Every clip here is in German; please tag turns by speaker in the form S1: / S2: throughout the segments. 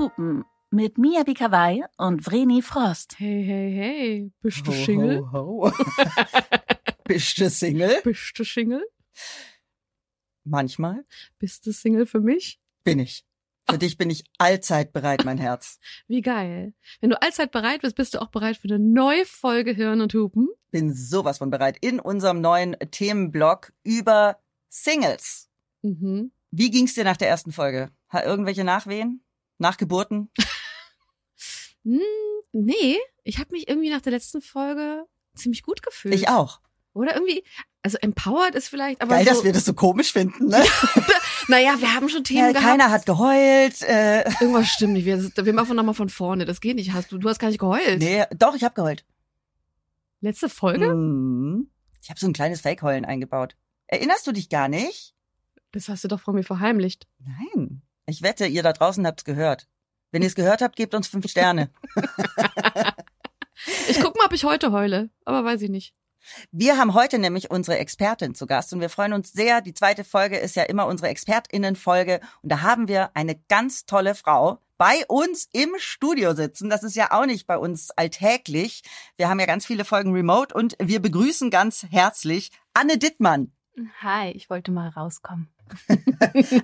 S1: Hupen mit Mia Bikawai und Vreni Frost.
S2: Hey, hey, hey. Bist du
S3: Ho,
S2: Single?
S3: ho, ho. Bist du Single?
S2: Bist du Single?
S3: Manchmal
S2: Bist du Single für mich?
S3: bin ich. Für dich bin ich allzeit bereit, mein Herz.
S2: Wie geil. Wenn du allzeit bereit bist, bist du auch bereit für eine neue Folge Hirn und Hupen.
S3: Bin sowas von bereit. In unserem neuen Themenblock über Singles.
S2: Mhm.
S3: Wie ging's dir nach der ersten Folge? Hat irgendwelche Nachwehen? Nachgeburten?
S2: Hm, nee, ich habe mich irgendwie nach der letzten Folge ziemlich gut gefühlt.
S3: Ich auch.
S2: Oder irgendwie, also empowered ist vielleicht, aber
S3: Geil,
S2: so,
S3: dass wir das so komisch finden, ne?
S2: naja, wir haben schon Themen
S3: Ja,
S2: gehabt.
S3: keiner hat geheult. Äh,
S2: Irgendwas stimmt nicht. Wir, wir machen nochmal von vorne. Das geht nicht. Hast du, du hast gar nicht geheult.
S3: nee, doch, ich habe geheult.
S2: Letzte Folge?
S3: Mhm. Ich habe so ein kleines Fake-Heulen eingebaut. Erinnerst du dich gar nicht?
S2: Das hast du doch von mir verheimlicht.
S3: Nein. Ich wette, ihr da draußen habt's gehört. Wenn ihr es gehört habt, gebt uns fünf Sterne.
S2: Ich guck mal, ob ich heute heule. Aber weiß ich nicht.
S3: Wir haben heute nämlich unsere Expertin zu Gast und wir freuen uns sehr. Die zweite Folge ist ja immer unsere ExpertInnen-Folge und da haben wir eine ganz tolle Frau bei uns im Studio sitzen. Das ist ja auch nicht bei uns alltäglich. Wir haben ja ganz viele Folgen remote und wir begrüßen ganz herzlich Anne Dittmann.
S4: Hi, ich wollte mal rauskommen.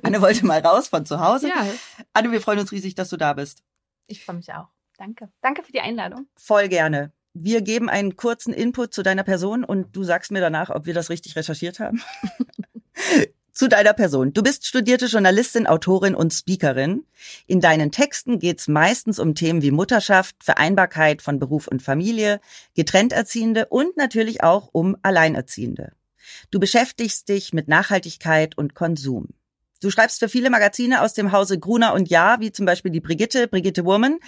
S3: Anne wollte mal raus von zu Hause.
S2: Ja,
S3: Anne, wir freuen uns riesig, dass du da bist.
S4: Ich freue mich auch. Danke. Danke für die Einladung.
S3: Voll gerne. Wir geben einen kurzen Input zu deiner Person und du sagst mir danach, ob wir das richtig recherchiert haben. zu deiner Person. Du bist studierte Journalistin, Autorin und Speakerin. In deinen Texten geht's meistens um Themen wie Mutterschaft, Vereinbarkeit von Beruf und Familie, Getrennterziehende und natürlich auch um Alleinerziehende. Du beschäftigst dich mit Nachhaltigkeit und Konsum. Du schreibst für viele Magazine aus dem Hause Gruner und Jahr, wie zum Beispiel die Brigitte, Brigitte Woman.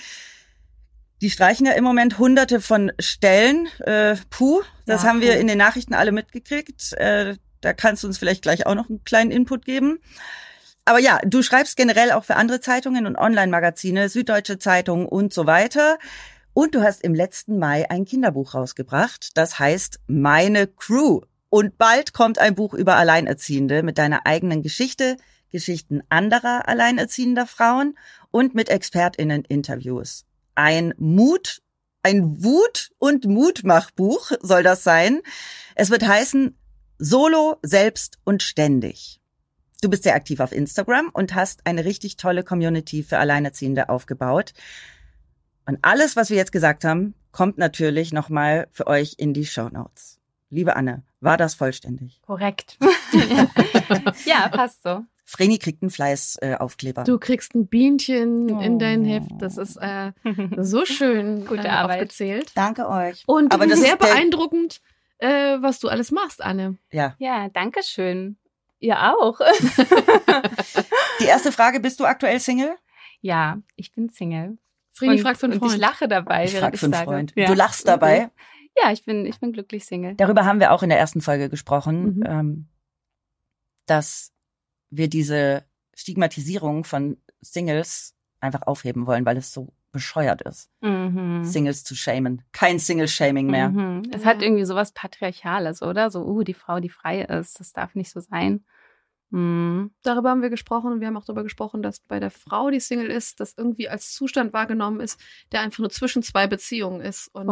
S3: Die streichen ja im Moment hunderte von Stellen. Äh, puh, das
S4: Ja,
S3: haben wir
S4: puh.
S3: in den Nachrichten alle mitgekriegt. Äh, da kannst du uns vielleicht gleich auch noch einen kleinen Input geben. Aber ja, du schreibst generell auch für andere Zeitungen und Online-Magazine, Süddeutsche Zeitung und so weiter. Und du hast im letzten Mai ein Kinderbuch rausgebracht, das heißt Meine Crew. Und bald kommt ein Buch über Alleinerziehende mit deiner eigenen Geschichte, Geschichten anderer alleinerziehender Frauen und mit ExpertInnen Interviews. Ein Mut, ein Wut- und Mutmachbuch soll das sein. Es wird heißen Solo, selbst und ständig. Du bist sehr aktiv auf Instagram und hast eine richtig tolle Community für Alleinerziehende aufgebaut. Und alles, was wir jetzt gesagt haben, kommt natürlich nochmal für euch in die Show Notes. Liebe Anne, war das vollständig?
S4: Korrekt. ja, passt so.
S3: Vreni kriegt einen Fleißaufkleber. Äh,
S2: du kriegst ein Bienchen in dein
S3: Oh.
S2: Heft. Das ist äh, so schön
S4: Gute
S2: äh,
S4: Arbeit.
S2: aufgezählt.
S3: Danke euch.
S2: Und
S3: Aber das
S2: sehr beeindruckend, äh, was du alles machst, Anne.
S3: Ja.
S4: Ja, danke schön. Ihr auch.
S3: Die erste Frage, bist du aktuell Single?
S4: ja, ich bin Single. Und,
S2: fragt für einen
S4: und
S2: Freund.
S4: ich lache dabei,
S3: Ich
S4: während
S3: frag
S4: ich
S3: für einen. Freund.
S4: Ja.
S3: Du lachst dabei.
S4: Ja, ich bin, ich bin glücklich Single.
S3: Darüber haben wir auch in der ersten Folge gesprochen,
S2: Mhm.
S3: ähm, dass wir diese Stigmatisierung von Singles einfach aufheben wollen, weil es so bescheuert ist,
S4: Mhm.
S3: Singles zu shamen. Kein Single-Shaming mehr.
S4: Mhm. Es hat irgendwie sowas Patriarchales, oder? So, uh, die Frau, die frei ist, das darf nicht so sein. Mhm.
S2: Darüber haben wir gesprochen und wir haben auch darüber gesprochen, dass bei der Frau, die Single ist, das irgendwie als Zustand wahrgenommen ist, der einfach nur zwischen zwei Beziehungen ist und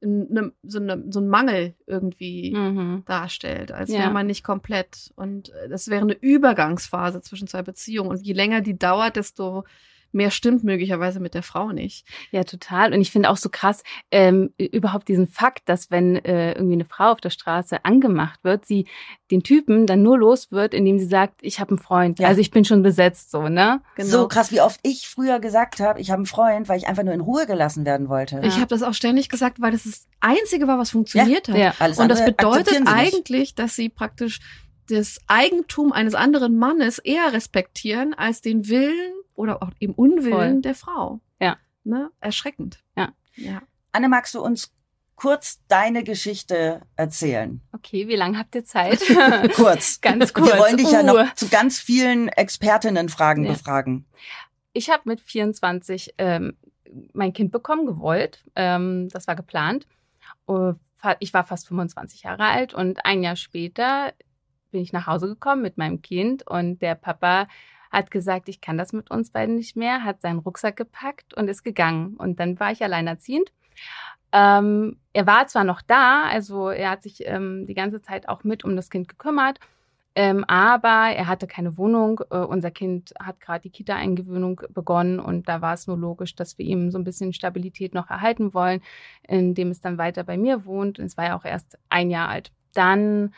S2: ne, so, ne, so ein Mangel irgendwie
S4: Mhm.
S2: darstellt, als
S4: Ja.
S2: wäre man nicht komplett. Und äh, das wäre eine Übergangsphase zwischen zwei Beziehungen. Und je länger die dauert, desto mehr stimmt möglicherweise mit der Frau nicht.
S4: Ja, total. Und ich finde auch so krass, ähm, überhaupt diesen Fakt, dass wenn äh, irgendwie eine Frau auf der Straße angemacht wird, sie den Typen dann nur los wird, indem sie sagt, ich habe einen Freund.
S3: Ja.
S4: Also ich bin schon besetzt, so, ne?
S2: Genau.
S3: So krass, wie oft ich früher gesagt habe, ich habe einen Freund, weil ich einfach nur in Ruhe gelassen werden wollte.
S2: Ich
S4: Ja.
S2: habe das auch ständig gesagt, weil das das Einzige war, was funktioniert hat.
S4: Ja.
S3: Alles
S2: Und das bedeutet eigentlich, dass sie praktisch das Eigentum eines anderen Mannes eher respektieren als den Willen oder auch eben Unwillen
S4: Voll.
S2: der Frau.
S4: Ja.
S2: Ne? Erschreckend.
S4: Ja.
S2: Ja.
S3: Anne, magst du uns kurz deine Geschichte erzählen?
S4: Okay, wie lange habt ihr Zeit?
S3: Kurz.
S4: Ganz kurz.
S3: Wir wollen dich ja
S4: Uh.
S3: noch zu ganz vielen Expertinnenfragen
S4: Ja.
S3: befragen.
S4: Ich habe mit 24 ähm, mein Kind bekommen, gewollt. Ähm, das war geplant. Fa- Ich war fast 25 Jahre alt und ein Jahr später bin ich nach Hause gekommen mit meinem Kind und der Papa hat gesagt, ich kann das mit uns beiden nicht mehr, hat seinen Rucksack gepackt und ist gegangen. Und dann war ich alleinerziehend. Ähm, er war zwar noch da, also er hat sich ähm, die ganze Zeit auch mit um das Kind gekümmert, ähm, aber er hatte keine Wohnung. Äh, unser Kind hat gerade die Kita-Eingewöhnung begonnen und da war es nur logisch, dass wir ihm so ein bisschen Stabilität noch erhalten wollen, indem es dann weiter bei mir wohnt. Es war ja auch erst ein Jahr alt. Dann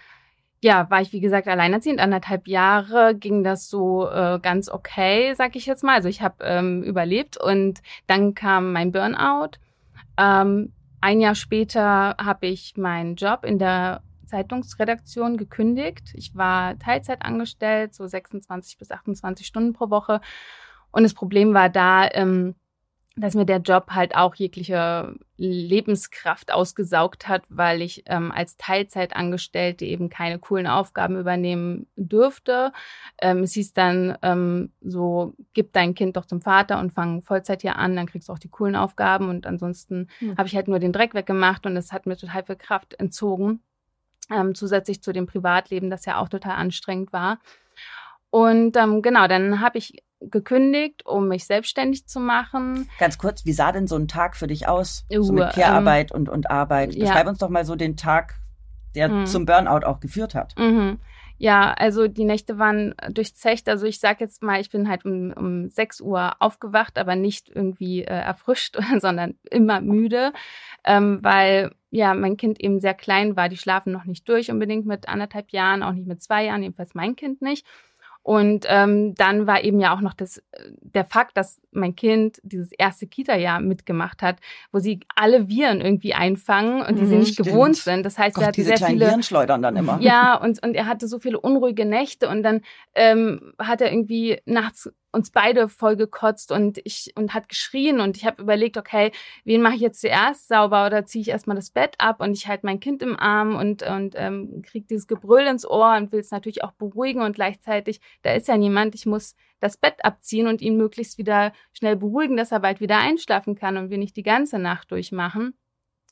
S4: ja, war ich wie gesagt alleinerziehend, anderthalb Jahre ging das so äh, ganz okay, sag ich jetzt mal. Also ich habe ähm, überlebt und dann kam mein Burnout. Ähm, ein Jahr später habe ich meinen Job in der Zeitungsredaktion gekündigt. Ich war Teilzeit angestellt, so 26 bis 28 Stunden pro Woche. Und das Problem war da, ähm, dass mir der Job halt auch jegliche Lebenskraft ausgesaugt hat, weil ich ähm, als Teilzeitangestellte eben keine coolen Aufgaben übernehmen dürfte. Ähm, es hieß dann ähm, so, gib dein Kind doch zum Vater und fang Vollzeit hier an, dann kriegst du auch die coolen Aufgaben und ansonsten hm. habe ich halt nur den Dreck weggemacht und es hat mir total viel Kraft entzogen, ähm, zusätzlich zu dem Privatleben, das ja auch total anstrengend war. Und ähm, genau, dann habe ich gekündigt, um mich selbstständig zu machen.
S3: Ganz kurz, wie sah denn so ein Tag für dich aus? Uh, so mit Care-Arbeit ähm, und, und Arbeit. Beschreib ja. uns doch mal so den Tag, der mhm. zum Burnout auch geführt hat.
S4: Mhm. Ja, also die Nächte waren durchzecht. Also ich sag jetzt mal, ich bin halt um, um 6 Uhr aufgewacht, aber nicht irgendwie äh, erfrischt, sondern immer müde, ähm, weil ja mein Kind eben sehr klein war. Die schlafen noch nicht durch unbedingt mit anderthalb Jahren, auch nicht mit zwei Jahren, jedenfalls mein Kind nicht. Und ähm, dann war eben ja auch noch das, der Fakt, dass mein Kind dieses erste Kita-Jahr mitgemacht hat, wo sie alle Viren irgendwie einfangen und die mhm, sie nicht stimmt. gewohnt sind. Das heißt,
S3: Gott,
S4: er hatte
S3: diese
S4: sehr viele
S3: Viren schleudern dann immer.
S4: Ja, und, und er hatte so viele unruhige Nächte und dann ähm, hat er irgendwie nachts uns beide voll gekotzt und ich und hat geschrien und ich habe überlegt, okay, wen mache ich jetzt zuerst sauber oder ziehe ich erstmal das Bett ab und ich halte mein Kind im Arm und und ähm, kriege dieses Gebrüll ins Ohr und will es natürlich auch beruhigen und gleichzeitig da ist ja niemand, ich muss das Bett abziehen und ihn möglichst wieder schnell beruhigen, dass er bald wieder einschlafen kann und wir nicht die ganze Nacht durchmachen.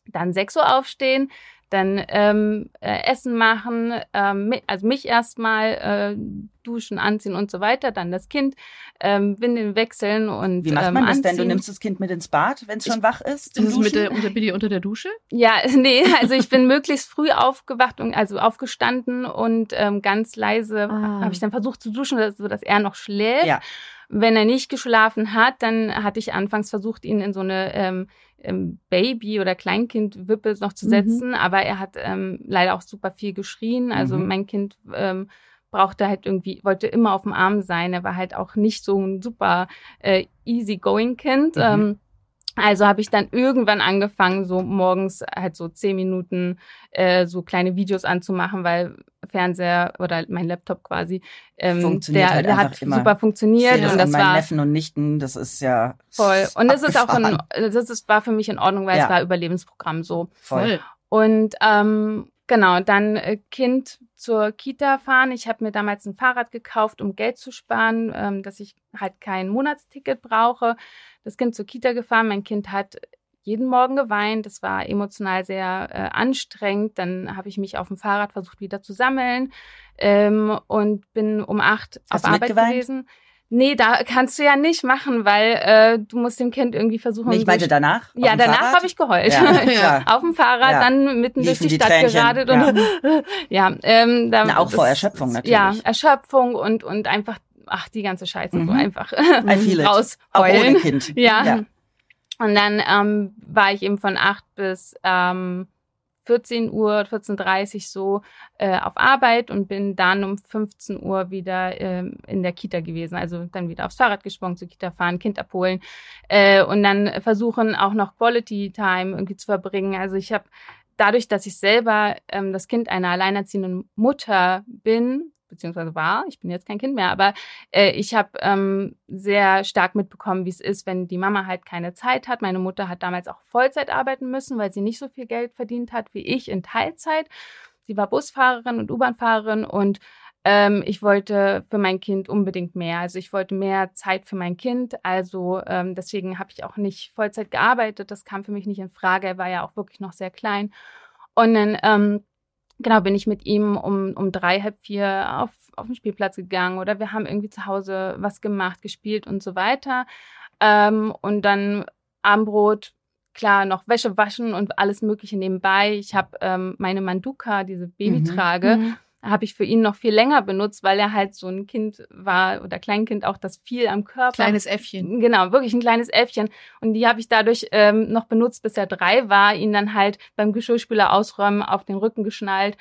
S4: Dann 6 Uhr aufstehen, dann ähm, äh, Essen machen, ähm, also mich erstmal äh, duschen, anziehen und so weiter, dann das Kind ähm, Windeln wechseln und
S3: Wie macht man
S4: ähm,
S3: das denn? Du nimmst das Kind mit ins Bad, wenn es schon wach ist?
S2: Ist es mit der, unter, bin unter der Dusche?
S4: Ja, nee, also ich bin möglichst früh aufgewacht und also aufgestanden und ähm, ganz leise ah. habe ich dann versucht zu duschen, so dass er noch schläft. Ja. Wenn er nicht geschlafen hat, dann hatte ich anfangs versucht, ihn in so eine ähm, ähm, Baby- oder Kleinkind-Wippe noch zu mhm. setzen, mhm. aber er hat ähm, leider auch super viel geschrien. Also mhm. mein Kind ähm, brauchte halt irgendwie, wollte immer auf dem Arm sein. Er war halt auch nicht so ein super äh, easy-going Kind. Mhm. Ähm, also habe ich dann irgendwann angefangen, so morgens halt so zehn Minuten äh, so kleine Videos anzumachen, weil Fernseher oder mein Laptop quasi, ähm,
S3: funktioniert
S4: der,
S3: halt
S4: der hat super funktioniert
S3: und das war Neffen und Nichten, das ist ja
S4: voll. Und das ist auch in, das ist, war für mich in Ordnung, weil ja. es war Überlebensprogramm so.
S3: Voll.
S4: Und ähm, genau, dann äh, Kind zur Kita fahren. Ich habe mir damals ein Fahrrad gekauft, um Geld zu sparen, ähm, dass ich halt kein Monatsticket brauche. Das Kind zur Kita gefahren. Mein Kind hat jeden Morgen geweint. Das war emotional sehr äh, anstrengend. Dann habe ich mich auf dem Fahrrad versucht wieder zu sammeln ähm, und bin um acht
S3: Hast
S4: auf Arbeit
S3: mitgeweint?
S4: gewesen. Nee, da kannst du ja nicht machen, weil äh, du musst dem Kind irgendwie versuchen.
S3: Nee, ich meinte danach.
S4: Ja, danach habe ich geheult.
S3: Ja,
S4: auf dem Fahrrad, ja. dann mitten Liefen durch die, die Stadt Tränchen. geradet und ja, ähm, da,
S3: Na, auch das, vor Erschöpfung natürlich.
S4: Ja, Erschöpfung und und einfach, ach die ganze Scheiße mhm. so einfach rausheulen.
S3: Auch ohne Kind.
S4: Ja. ja. Und dann ähm, war ich eben von acht bis ähm, 14 Uhr, 14.30 Uhr so äh, auf Arbeit und bin dann um 15 Uhr wieder äh, in der Kita gewesen. Also dann wieder aufs Fahrrad gesprungen, zur Kita fahren, Kind abholen äh, und dann versuchen auch noch Quality Time irgendwie zu verbringen. Also ich habe dadurch, dass ich selber ähm, das Kind einer alleinerziehenden Mutter bin, beziehungsweise war, ich bin jetzt kein Kind mehr, aber äh, ich habe ähm, sehr stark mitbekommen, wie es ist, wenn die Mama halt keine Zeit hat. Meine Mutter hat damals auch Vollzeit arbeiten müssen, weil sie nicht so viel Geld verdient hat wie ich in Teilzeit. Sie war Busfahrerin und U-Bahn-Fahrerin und ähm, ich wollte für mein Kind unbedingt mehr. Also ich wollte mehr Zeit für mein Kind. Also ähm, deswegen habe ich auch nicht Vollzeit gearbeitet. Das kam für mich nicht in Frage. Er war ja auch wirklich noch sehr klein. Und dann ähm, genau, bin ich mit ihm um, um drei, halb vier auf, auf den Spielplatz gegangen oder wir haben irgendwie zu Hause was gemacht, gespielt und so weiter. Ähm, und dann Abendbrot, klar, noch Wäsche waschen und alles Mögliche nebenbei. Ich habe ähm, meine Manduka, diese Babytrage,
S2: Mhm.
S4: Habe ich für ihn noch viel länger benutzt, weil er halt so ein Kind war oder Kleinkind auch, das viel am Körper
S2: Kleines Äffchen.
S4: Genau, wirklich ein kleines Äffchen. Und die habe ich dadurch ähm, noch benutzt, bis er drei war, ihn dann halt beim Geschirrspüler ausräumen auf den Rücken geschnallt,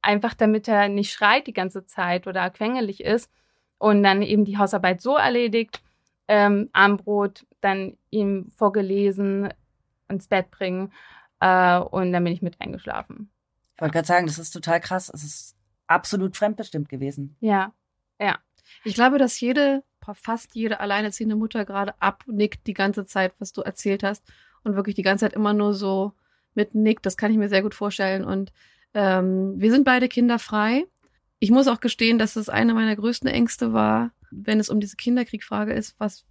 S4: einfach damit er nicht schreit die ganze Zeit oder quengelig ist. Und dann eben die Hausarbeit so erledigt, ähm, Armbrot, dann ihm vorgelesen, ins Bett bringen äh, und dann bin ich mit eingeschlafen.
S3: Ich wollte gerade sagen, das ist total krass. Es ist absolut fremdbestimmt gewesen.
S4: Ja,
S2: Ich glaube, dass jede, fast jede alleinerziehende Mutter gerade abnickt die ganze Zeit, was du erzählt hast und wirklich die ganze Zeit immer nur so mitnickt. Das kann ich mir sehr gut vorstellen. Und ähm, wir sind beide kinderfrei. Ich muss auch gestehen, dass es eine meiner größten Ängste war, wenn es um diese Kinderkriegfrage ist, was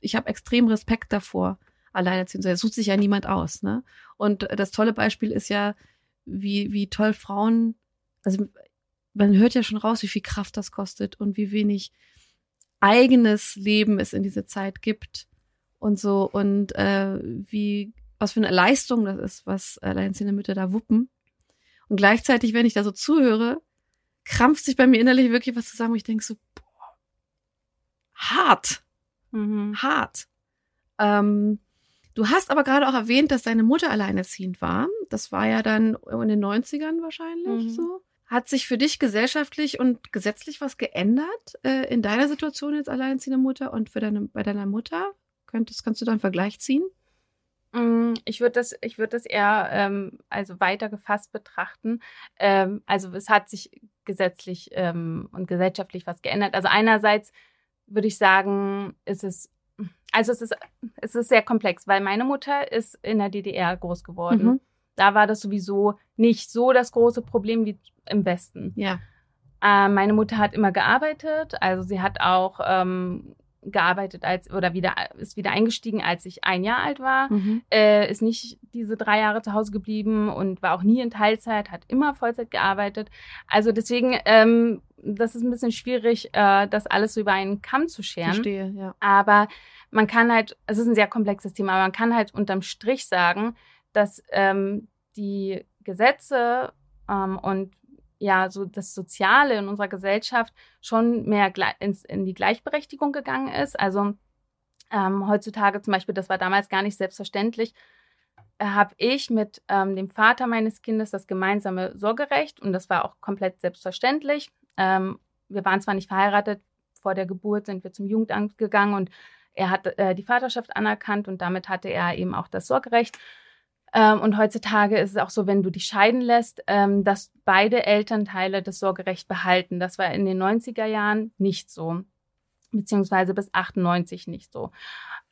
S2: ich habe extrem Respekt davor, alleinerziehend zu sein. Es sucht sich ja niemand aus. Ne? Und das tolle Beispiel ist ja, wie, wie toll Frauen, also man hört ja schon raus, wie viel Kraft das kostet und wie wenig eigenes Leben es in dieser Zeit gibt und so und äh, wie was für eine Leistung das ist, was alleinerziehende Mütter da wuppen. Und gleichzeitig, wenn ich da so zuhöre, krampft sich bei mir innerlich wirklich was zusammen, ich denke so, boah, hart,
S4: mhm.
S2: hart. Ähm, du hast aber gerade auch erwähnt, dass deine Mutter alleinerziehend war. Das war ja dann in den 90ern wahrscheinlich
S4: Mhm.
S2: so. Hat sich für dich gesellschaftlich und gesetzlich was geändert äh, in deiner Situation als alleinerziehende Mutter und für deine, bei deiner Mutter? Könntest, kannst du da einen Vergleich ziehen?
S4: Mm, Ich würde das, ich würde das eher ähm, also weiter gefasst betrachten. Ähm, also es hat sich gesetzlich ähm, und gesellschaftlich was geändert. Also einerseits würde ich sagen, ist es also es ist es ist sehr komplex, weil meine Mutter ist in der DDR groß geworden.
S2: Mhm.
S4: Da war das sowieso nicht so das große Problem wie im Westen.
S2: Ja.
S4: Äh, meine Mutter hat immer gearbeitet, also sie hat auch ähm, gearbeitet als oder wieder ist wieder eingestiegen, als ich ein Jahr alt war
S2: Mhm.
S4: äh, ist nicht diese drei Jahre zu Hause geblieben und war auch nie in Teilzeit, hat immer Vollzeit gearbeitet. Also deswegen, ähm, das ist ein bisschen schwierig, äh, das alles so über einen Kamm zu scheren.
S2: Verstehe, ja.
S4: Aber man kann halt, es ist ein sehr komplexes Thema, aber man kann halt unterm Strich sagen, dass ähm, die Gesetze ähm, und ja, so das Soziale in unserer Gesellschaft schon mehr ins, in die Gleichberechtigung gegangen ist. Also ähm, heutzutage zum Beispiel, das war damals gar nicht selbstverständlich, äh, habe ich mit ähm, dem Vater meines Kindes das gemeinsame Sorgerecht und das war auch komplett selbstverständlich. Ähm, wir waren zwar nicht verheiratet, vor der Geburt sind wir zum Jugendamt gegangen und er hat äh, die Vaterschaft anerkannt und damit hatte er eben auch das Sorgerecht. Ähm, und heutzutage ist es auch so, wenn du dich scheiden lässt, ähm, dass beide Elternteile das Sorgerecht behalten. Das war in den 90er Jahren nicht so, beziehungsweise bis 98 nicht so.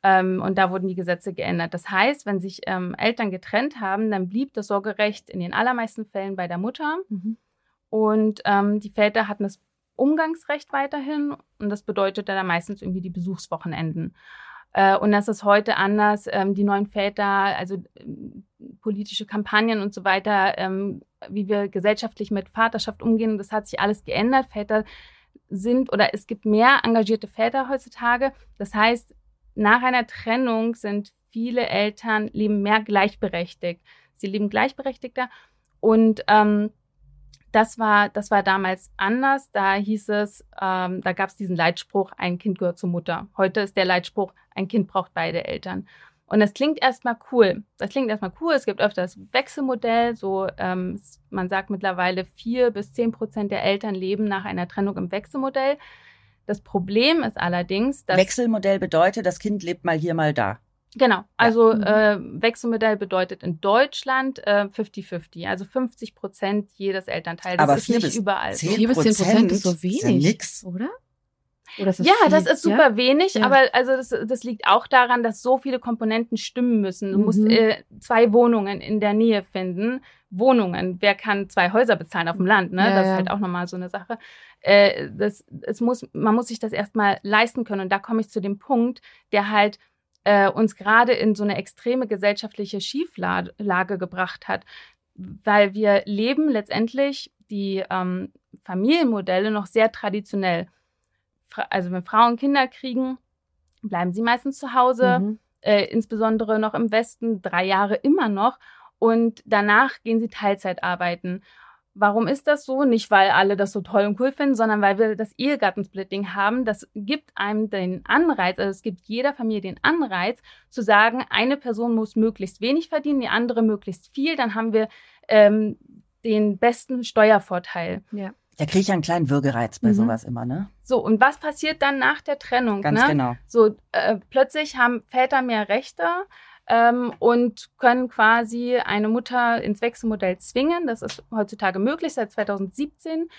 S4: Ähm, und da wurden die Gesetze geändert. Das heißt, wenn sich ähm, Eltern getrennt haben, dann blieb das Sorgerecht in den allermeisten Fällen bei der Mutter.
S2: Mhm.
S4: Und ähm, die Väter hatten das Umgangsrecht weiterhin und das bedeutete dann meistens irgendwie die Besuchswochenenden. Äh, und das ist heute anders. Ähm, die neuen Väter, also ähm, politische Kampagnen und so weiter, ähm, wie wir gesellschaftlich mit Vaterschaft umgehen, das hat sich alles geändert. Väter sind oder es gibt mehr engagierte Väter heutzutage. Das heißt, nach einer Trennung sind viele Eltern leben mehr gleichberechtigt. Sie leben gleichberechtigter und ähm, das war, das war damals anders. Da hieß es, ähm, da gab es diesen Leitspruch, ein Kind gehört zur Mutter. Heute ist der Leitspruch, ein Kind braucht beide Eltern. Und das klingt erstmal cool. Das klingt erstmal cool. Es gibt öfter das Wechselmodell. So, ähm, man sagt mittlerweile vier bis zehn Prozent der Eltern leben nach einer Trennung im Wechselmodell. Das Problem ist allerdings, dass
S3: Wechselmodell bedeutet, das Kind lebt mal hier, mal da.
S4: Genau, also
S2: Mhm.
S4: äh, Wechselmodell bedeutet in Deutschland äh, 50-50, also 50 Prozent jedes Elternteil. Das
S3: Aber
S4: ist nicht überall. so.
S3: zehn
S2: Vier bis zehn Prozent ist so
S3: Ist ja
S2: wenig,
S3: nix.
S2: oder? Oder ist
S4: Ja, das
S2: viel?
S4: ist super wenig,
S2: Ja.
S4: aber also das, das liegt auch daran, dass so viele Komponenten stimmen müssen. Du musst
S2: Mhm.
S4: äh, zwei Wohnungen in der Nähe finden. Wohnungen, wer kann zwei Häuser bezahlen auf dem Land? Ne?
S2: Ja,
S4: das
S2: ja.
S4: ist halt auch nochmal so eine Sache. Äh, das, es muss, man muss sich das erstmal leisten können. Und da komme ich zu dem Punkt, der halt äh, uns gerade in so eine extreme gesellschaftliche Schieflage gebracht hat. weil wir leben letztendlich die ähm, Familienmodelle noch sehr traditionell. Also wenn Frauen Kinder kriegen, bleiben sie meistens zu Hause, mhm. äh, insbesondere noch im Westen, drei Jahre immer noch. Und danach gehen sie Teilzeit arbeiten. Warum ist das so? Nicht, weil alle das so toll und cool finden, sondern weil wir das Ehegattensplitting haben. Das gibt einem den Anreiz, also es gibt jeder Familie den Anreiz, zu sagen, eine Person muss möglichst wenig verdienen, die andere möglichst viel. Dann haben wir ähm, den besten Steuervorteil.
S3: Ja. Da kriege ich einen kleinen Würgereiz bei mhm. sowas immer, ne?
S4: So, und was passiert dann nach der Trennung?
S3: Ganz
S4: ne?
S3: genau.
S4: So, äh, plötzlich haben Väter mehr Rechte ähm, und können quasi eine Mutter ins Wechselmodell zwingen. Das ist heutzutage möglich seit 2017.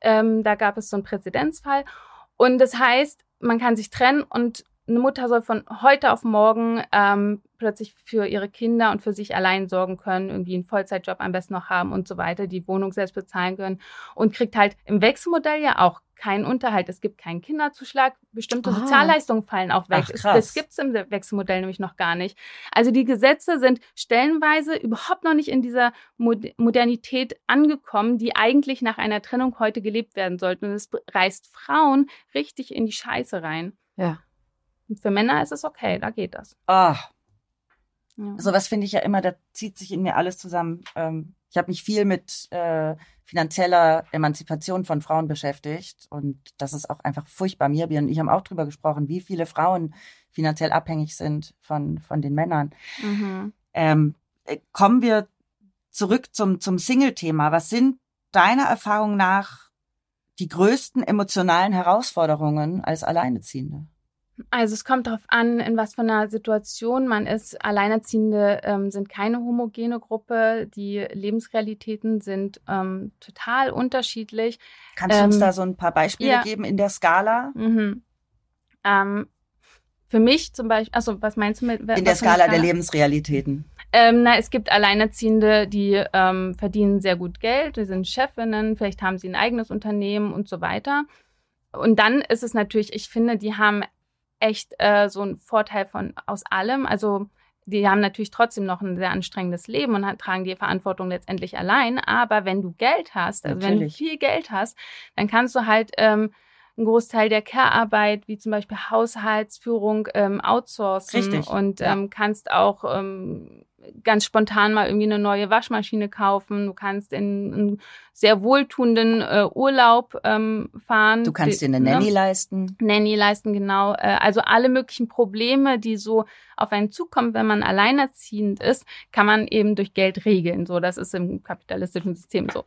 S4: Ähm, da gab es so einen Präzedenzfall. Und das heißt, man kann sich trennen und eine Mutter soll von heute auf morgen ähm, plötzlich für ihre Kinder und für sich allein sorgen können, irgendwie einen Vollzeitjob am besten noch haben und so weiter, die Wohnung selbst bezahlen können und kriegt halt im Wechselmodell ja auch keinen Unterhalt. Es gibt keinen Kinderzuschlag, bestimmte ah. Sozialleistungen fallen auch weg.
S3: Ach,
S4: das gibt's im Wechselmodell nämlich noch gar nicht. Also die Gesetze sind stellenweise überhaupt noch nicht in dieser Modernität angekommen, die eigentlich nach einer Trennung heute gelebt werden sollten. Und es reißt Frauen richtig in die Scheiße rein.
S2: Ja.
S4: Und für Männer ist es okay, da geht das.
S3: Ah. Ja. Sowas finde ich ja immer, da zieht sich in mir alles zusammen. Ähm, ich habe mich viel mit äh, finanzieller Emanzipation von Frauen beschäftigt und das ist auch einfach furchtbar. Mir und ich haben auch drüber gesprochen, wie viele Frauen finanziell abhängig sind von, von den Männern. Mhm. Ähm, äh, kommen wir zurück zum, zum Single-Thema. Was sind deiner Erfahrung nach die größten emotionalen Herausforderungen als Alleineziehende?
S4: Also es kommt darauf an, in was für einer Situation man ist. Alleinerziehende ähm, sind keine homogene Gruppe. Die Lebensrealitäten sind ähm, total unterschiedlich.
S3: Kannst du uns ähm, da so ein paar Beispiele ja. geben in der Skala?
S4: Mhm. Ähm, für mich zum Beispiel, also was meinst du mit
S3: in der Skala, Skala der Lebensrealitäten?
S4: Ähm, na, es gibt Alleinerziehende, die ähm, verdienen sehr gut Geld, die sind Chefinnen, vielleicht haben sie ein eigenes Unternehmen und so weiter. Und dann ist es natürlich, ich finde, die haben echt äh, so ein Vorteil von aus allem. Also die haben natürlich trotzdem noch ein sehr anstrengendes Leben und tragen die Verantwortung letztendlich allein. Aber wenn du Geld hast, also natürlich. wenn du viel Geld hast, dann kannst du halt ähm, einen Großteil der Care-Arbeit, wie zum Beispiel Haushaltsführung, ähm, outsourcen
S3: Richtig.
S4: und ähm, ja. kannst auch ähm, ganz spontan mal irgendwie eine neue Waschmaschine kaufen. Du kannst in einen sehr wohltuenden äh, Urlaub ähm, fahren.
S3: Du kannst dir eine ne? Nanny leisten.
S4: Nanny leisten, genau. Äh, also alle möglichen Probleme, die so auf einen zukommen, wenn man alleinerziehend ist, kann man eben durch Geld regeln. So, das ist im kapitalistischen System so.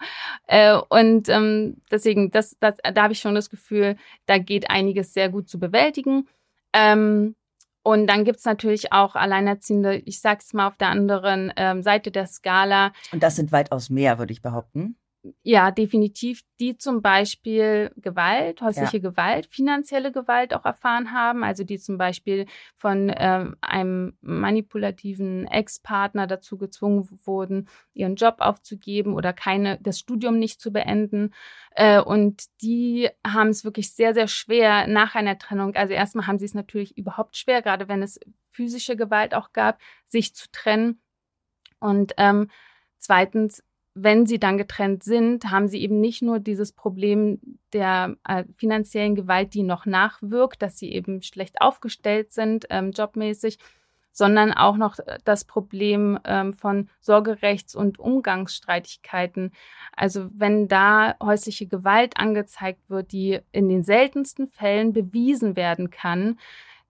S4: Äh, und ähm, deswegen, das, das, da habe ich schon das Gefühl, da geht einiges sehr gut zu bewältigen. Ähm, und dann gibt's natürlich auch Alleinerziehende, ich sag's mal auf der anderen ähm, Seite der Skala.
S3: Und das sind weitaus mehr, würde ich behaupten.
S4: Ja, definitiv, die zum Beispiel Gewalt, häusliche ja. Gewalt, finanzielle Gewalt auch erfahren haben, also die zum Beispiel von ähm, einem manipulativen Ex-Partner dazu gezwungen wurden, ihren Job aufzugeben oder keine, das Studium nicht zu beenden. Äh, und die haben es wirklich sehr, sehr schwer nach einer Trennung. Also erstmal haben sie es natürlich überhaupt schwer, gerade wenn es physische Gewalt auch gab, sich zu trennen. Und ähm, zweitens wenn sie dann getrennt sind, haben sie eben nicht nur dieses Problem der äh, finanziellen Gewalt, die noch nachwirkt, dass sie eben schlecht aufgestellt sind, ähm, jobmäßig, sondern auch noch das Problem ähm, von Sorgerechts- und Umgangsstreitigkeiten. Also wenn da häusliche Gewalt angezeigt wird, die in den seltensten Fällen bewiesen werden kann,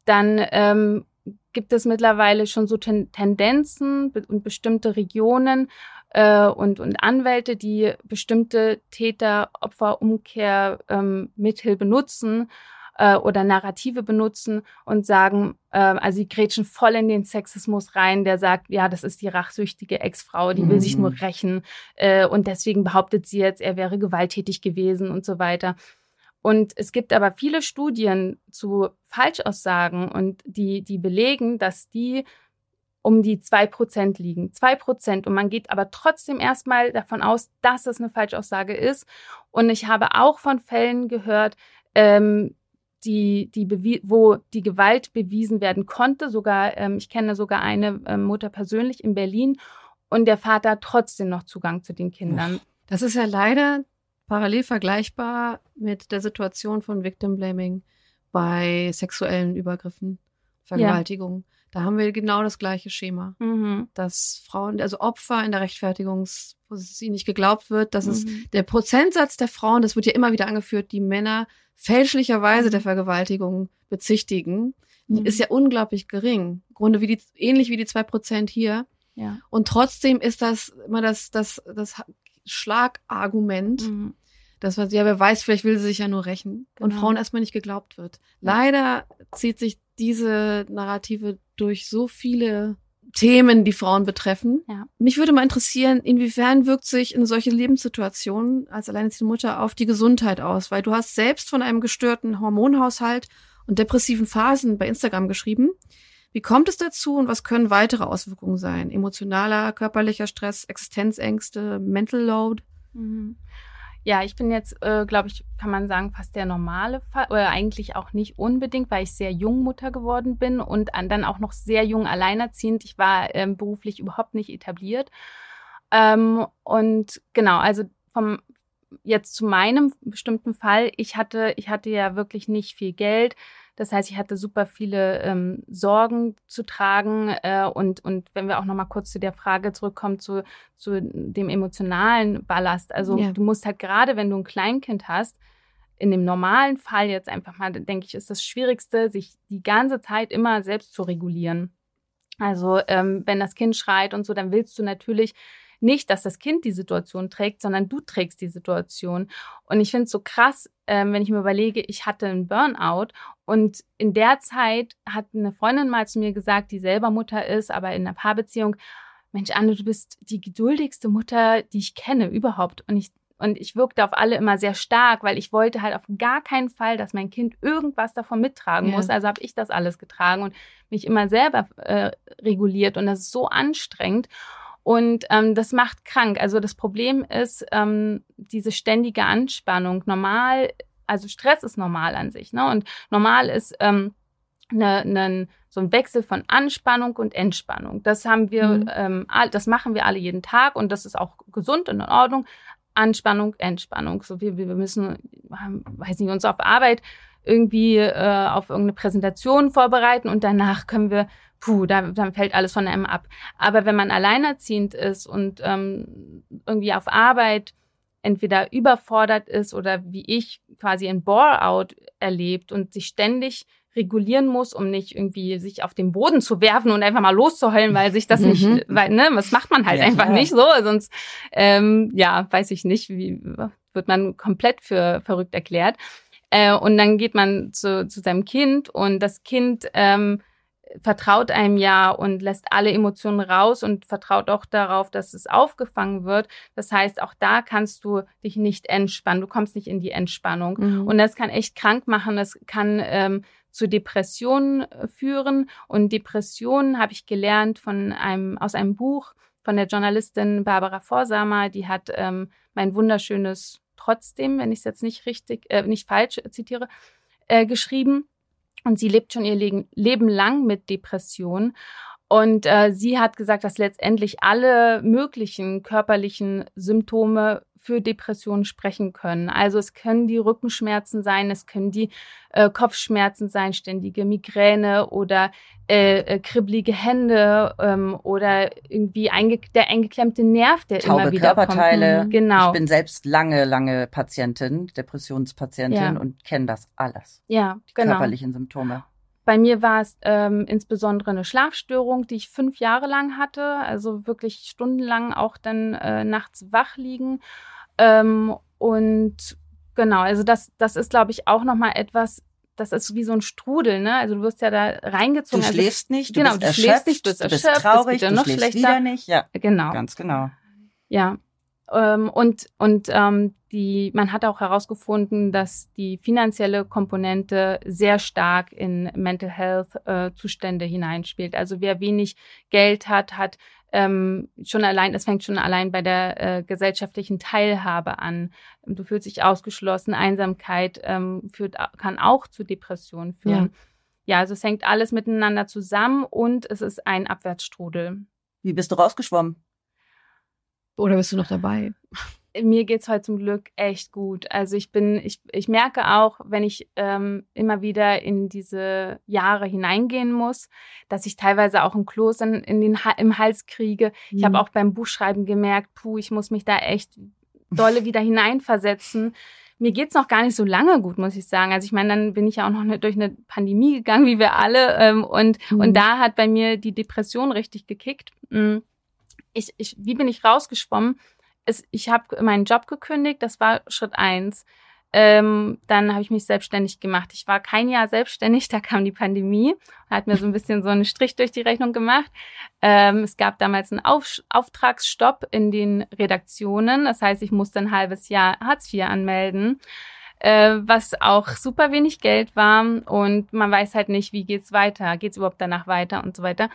S4: dann ähm, gibt es mittlerweile schon so Ten Tendenzen und bestimmte Regionen, äh, und, und Anwälte, die bestimmte Täter-Opfer-Umkehr ähm, Mittel benutzen äh, oder Narrative benutzen und sagen, äh, also sie grätschen voll in den Sexismus rein, der sagt, ja, das ist die rachsüchtige Ex-Frau, die will sich nur mhm. rächen äh, und deswegen behauptet sie jetzt, er wäre gewalttätig gewesen und so weiter. Und es gibt aber viele Studien zu Falschaussagen und die, die belegen, dass die um die zwei Prozent liegen. Zwei Prozent. Und man geht aber trotzdem erstmal davon aus, dass es eine Falschaussage ist. Und ich habe auch von Fällen gehört, ähm, die, die wo die Gewalt bewiesen werden konnte. Sogar, ähm, ich kenne sogar eine ähm, Mutter persönlich in Berlin. und der Vater hat trotzdem noch Zugang zu den Kindern.
S2: Das ist ja leider parallel vergleichbar mit der Situation von Victim Blaming bei sexuellen Übergriffen, Vergewaltigungen. Ja. Da haben wir genau das gleiche Schema, mhm. dass Frauen, also Opfer in der Rechtfertigungsposition nicht geglaubt wird, dass mhm. es der Prozentsatz der Frauen, das wird ja immer wieder angeführt, die Männer fälschlicherweise der Vergewaltigung bezichtigen, mhm. ist ja unglaublich gering. Im Grunde wie die, ähnlich wie die zwei Prozent hier.
S4: Ja.
S2: Und trotzdem ist das immer das, das, das Schlagargument, mhm. dass man, ja, wer weiß, vielleicht will sie sich ja nur rächen genau. und Frauen erstmal nicht geglaubt wird. Leider zieht sich diese Narrative durch so viele Themen, die Frauen betreffen.
S4: Ja.
S2: Mich würde mal interessieren, inwiefern wirkt sich in solche Lebenssituationen als alleinerziehende Mutter auf die Gesundheit aus? Weil du hast selbst von einem gestörten Hormonhaushalt und depressiven Phasen bei Instagram geschrieben. Wie kommt es dazu und was können weitere Auswirkungen sein? Emotionaler, körperlicher Stress, Existenzängste, Mental Load?
S4: Mhm. Ja, ich bin jetzt, äh, glaube ich, kann man sagen, fast der normale Fall, oder eigentlich auch nicht unbedingt, weil ich sehr jung Mutter geworden bin und dann auch noch sehr jung alleinerziehend. Ich war ähm, beruflich überhaupt nicht etabliert. Ähm, und genau, also vom jetzt zu meinem bestimmten Fall, ich hatte, ich hatte ja wirklich nicht viel Geld. Das heißt, ich hatte super viele ähm, Sorgen zu tragen. Äh, und, und wenn wir auch noch mal kurz zu der Frage zurückkommen, zu, zu dem emotionalen Ballast. Also ja. du musst halt gerade, wenn du ein Kleinkind hast, in dem normalen Fall jetzt einfach mal, denke ich, ist das Schwierigste, sich die ganze Zeit immer selbst zu regulieren. Also ähm, wenn das Kind schreit und so, dann willst du natürlich nicht, dass das Kind die Situation trägt, sondern du trägst die Situation. Und ich finde es so krass, ähm, wenn ich mir überlege, ich hatte einen Burnout und in der Zeit hat eine Freundin mal zu mir gesagt, die selber Mutter ist, aber in einer Paarbeziehung, Mensch, Anne, du bist die geduldigste Mutter, die ich kenne überhaupt. Und ich und ich wirkte auf alle immer sehr stark, weil ich wollte halt auf gar keinen Fall, dass mein Kind irgendwas davon mittragen ja. muss. Also habe ich das alles getragen und mich immer selber äh, reguliert. Und das ist so anstrengend. Und ähm, das macht krank. Also das Problem ist ähm, diese ständige Anspannung. Normal, also Stress ist normal an sich. Ne? Und normal ist ähm, ne, ne, so ein Wechsel von Anspannung und Entspannung. Das haben wir, mhm. ähm, das machen wir alle jeden Tag und das ist auch gesund und in Ordnung. Anspannung, Entspannung. So wie wir müssen, weiß nicht, uns auf Arbeit irgendwie äh, auf irgendeine Präsentation vorbereiten und danach können wir puh, da, dann fällt alles von einem ab. Aber wenn man alleinerziehend ist und ähm, irgendwie auf Arbeit entweder überfordert ist oder wie ich quasi ein Bore-out erlebt und sich ständig regulieren muss, um nicht irgendwie sich auf den Boden zu werfen und einfach mal loszuheulen, weil sich das nicht, mhm. weil, ne, was macht man halt ja, einfach klar. nicht so, sonst, ähm, ja, weiß ich nicht, wie wird man komplett für verrückt erklärt. Äh, und dann geht man zu, zu seinem Kind und das Kind ähm, vertraut einem ja und lässt alle Emotionen raus und vertraut auch darauf, dass es aufgefangen wird. Das heißt, auch da kannst du dich nicht entspannen. Du kommst nicht in die Entspannung. Mhm. Und das kann echt krank machen. Das kann ähm, zu Depressionen äh, führen. Und Depressionen habe ich gelernt von einem, aus einem Buch von der Journalistin Barbara Vorsamer. Die hat ähm, mein wunderschönes Trotzdem, wenn ich es jetzt nicht richtig, äh, nicht falsch zitiere, äh, geschrieben. Und sie lebt schon ihr Leben lang mit Depressionen. Und äh, sie hat gesagt, dass letztendlich alle möglichen körperlichen Symptome für Depressionen sprechen können. Also es können die Rückenschmerzen sein, es können die äh, Kopfschmerzen sein, ständige Migräne oder äh, äh, kribbelige Hände ähm, oder irgendwie einge der eingeklemmte Nerv, der
S3: Taube
S4: immer wieder
S3: Körperteile.
S4: kommt. Genau.
S3: Ich bin selbst lange, lange Patientin, Depressionspatientin ja. und kenne das alles.
S4: Ja,
S3: die genau. Körperlichen Symptome.
S4: Bei mir war es ähm, insbesondere eine Schlafstörung, die ich fünf Jahre lang hatte, also wirklich stundenlang auch dann äh, nachts wach liegen. Ähm, und genau, also das, das ist, glaube ich, auch nochmal etwas, das ist wie so ein Strudel, ne? Also du wirst ja da reingezogen.
S3: Du
S4: also,
S3: schläfst nicht, du
S4: genau,
S3: bist
S4: du
S3: erschöpft,
S4: schläfst nicht, du bist,
S3: du bist
S4: erschöpft,
S3: traurig, du
S4: noch
S3: schläfst
S4: schlechter.
S3: wieder nicht. Ja,
S4: genau.
S3: Ganz genau.
S4: Ja. Ähm, und und ähm, die, man hat auch herausgefunden, dass die finanzielle Komponente sehr stark in Mental Health äh, Zustände hineinspielt. Also wer wenig Geld hat, hat ähm, schon allein, es fängt schon allein bei der äh, gesellschaftlichen Teilhabe an. Du fühlst dich ausgeschlossen, Einsamkeit ähm, führt, kann auch zu Depressionen führen. Ja. ja, also es hängt alles miteinander zusammen und es ist ein Abwärtsstrudel.
S3: Wie bist du rausgeschwommen?
S2: Oder bist du noch dabei?
S4: Mir geht's heute zum Glück echt gut. Also ich bin, ich, ich merke auch, wenn ich ähm, immer wieder in diese Jahre hineingehen muss, dass ich teilweise auch ein Kloß in, in den, im Hals kriege. Mhm. Ich habe auch beim Buchschreiben gemerkt, puh, ich muss mich da echt dolle wieder hineinversetzen. Mir geht's noch gar nicht so lange gut, muss ich sagen. Also ich meine, dann bin ich ja auch noch ne, durch eine Pandemie gegangen, wie wir alle. Ähm, und, mhm. und da hat bei mir die Depression richtig gekickt. Mm. Ich, ich, wie bin ich rausgeschwommen? Es, ich habe meinen Job gekündigt, das war Schritt eins. Ähm, dann habe ich mich selbstständig gemacht. Ich war kein Jahr selbstständig, da kam die Pandemie, hat mir so ein bisschen so einen Strich durch die Rechnung gemacht. Ähm, es gab damals einen Auf Auftragsstopp in den Redaktionen, das heißt, ich musste ein halbes Jahr Hartz IV anmelden. Äh, was auch super wenig Geld war und man weiß halt nicht, wie geht's weiter, geht's überhaupt danach weiter und so weiter.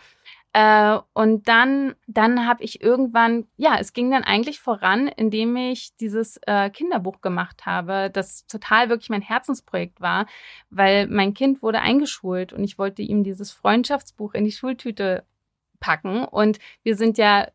S4: Äh, und dann, dann habe ich irgendwann, ja, es ging dann eigentlich voran, indem ich dieses äh, Kinderbuch gemacht habe, das total wirklich mein Herzensprojekt war, weil mein Kind wurde eingeschult und ich wollte ihm dieses Freundschaftsbuch in die Schultüte packen. Und wir sind ja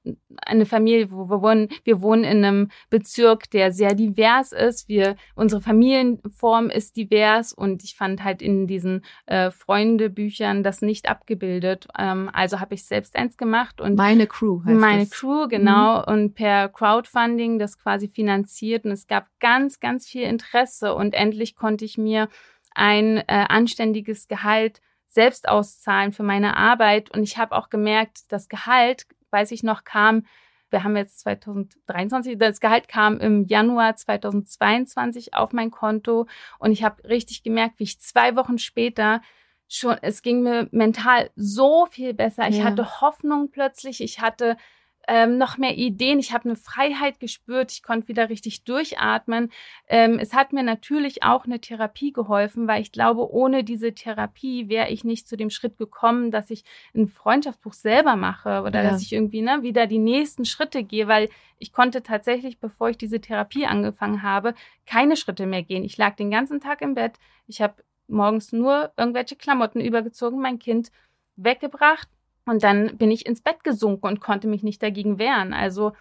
S4: eine Familie, wo wir wohnen, wir wohnen in einem Bezirk, der sehr divers ist. Wir, unsere Familienform ist divers und ich fand halt in diesen äh, Freundebüchern das nicht abgebildet. Ähm, also habe ich selbst eins gemacht und
S2: meine Crew heißt
S4: meine
S2: das.
S4: Crew genau mhm. und per Crowdfunding das quasi finanziert und es gab ganz ganz viel Interesse und endlich konnte ich mir ein äh, anständiges Gehalt selbst auszahlen für meine Arbeit. Und ich habe auch gemerkt, das Gehalt, weiß ich noch, kam, wir haben jetzt 2023, das Gehalt kam im Januar 2022 auf mein Konto. Und ich habe richtig gemerkt, wie ich zwei Wochen später schon, es ging mir mental so viel besser. Ich ja. hatte Hoffnung plötzlich. Ich hatte ähm, noch mehr Ideen. Ich habe eine Freiheit gespürt. Ich konnte wieder richtig durchatmen. Ähm, es hat mir natürlich auch eine Therapie geholfen, weil ich glaube, ohne diese Therapie wäre ich nicht zu dem Schritt gekommen, dass ich ein Freundschaftsbuch selber mache oder ja. dass ich irgendwie ne, wieder die nächsten Schritte gehe, weil ich konnte tatsächlich, bevor ich diese Therapie angefangen habe, keine Schritte mehr gehen. Ich lag den ganzen Tag im Bett. Ich habe morgens nur irgendwelche Klamotten übergezogen, mein Kind weggebracht, und dann bin ich ins Bett gesunken und konnte mich nicht dagegen wehren. Also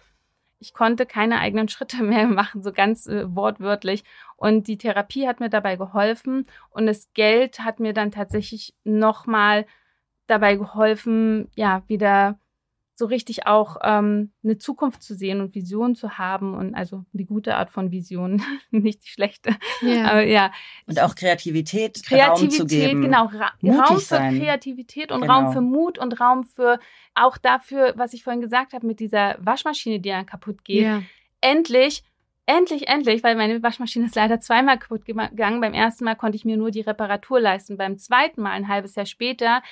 S4: ich konnte keine eigenen Schritte mehr machen, so ganz äh, wortwörtlich. Und die Therapie hat mir dabei geholfen und das Geld hat mir dann tatsächlich nochmal dabei geholfen, ja, wieder so richtig auch ähm, eine Zukunft zu sehen und Visionen zu haben und also die gute Art von Vision, nicht die schlechte.
S3: Ja. Aber, ja. Und auch Kreativität, Kreativität Raum zu geben.
S4: genau, Ra Mutig Raum für sein. Kreativität und genau. Raum für Mut und Raum für auch dafür, was ich vorhin gesagt habe mit dieser Waschmaschine, die ja kaputt geht. Ja. Endlich endlich, endlich, weil meine Waschmaschine ist leider zweimal kaputt gegangen. Beim ersten Mal konnte ich mir nur die Reparatur leisten. Beim zweiten Mal, ein halbes Jahr später,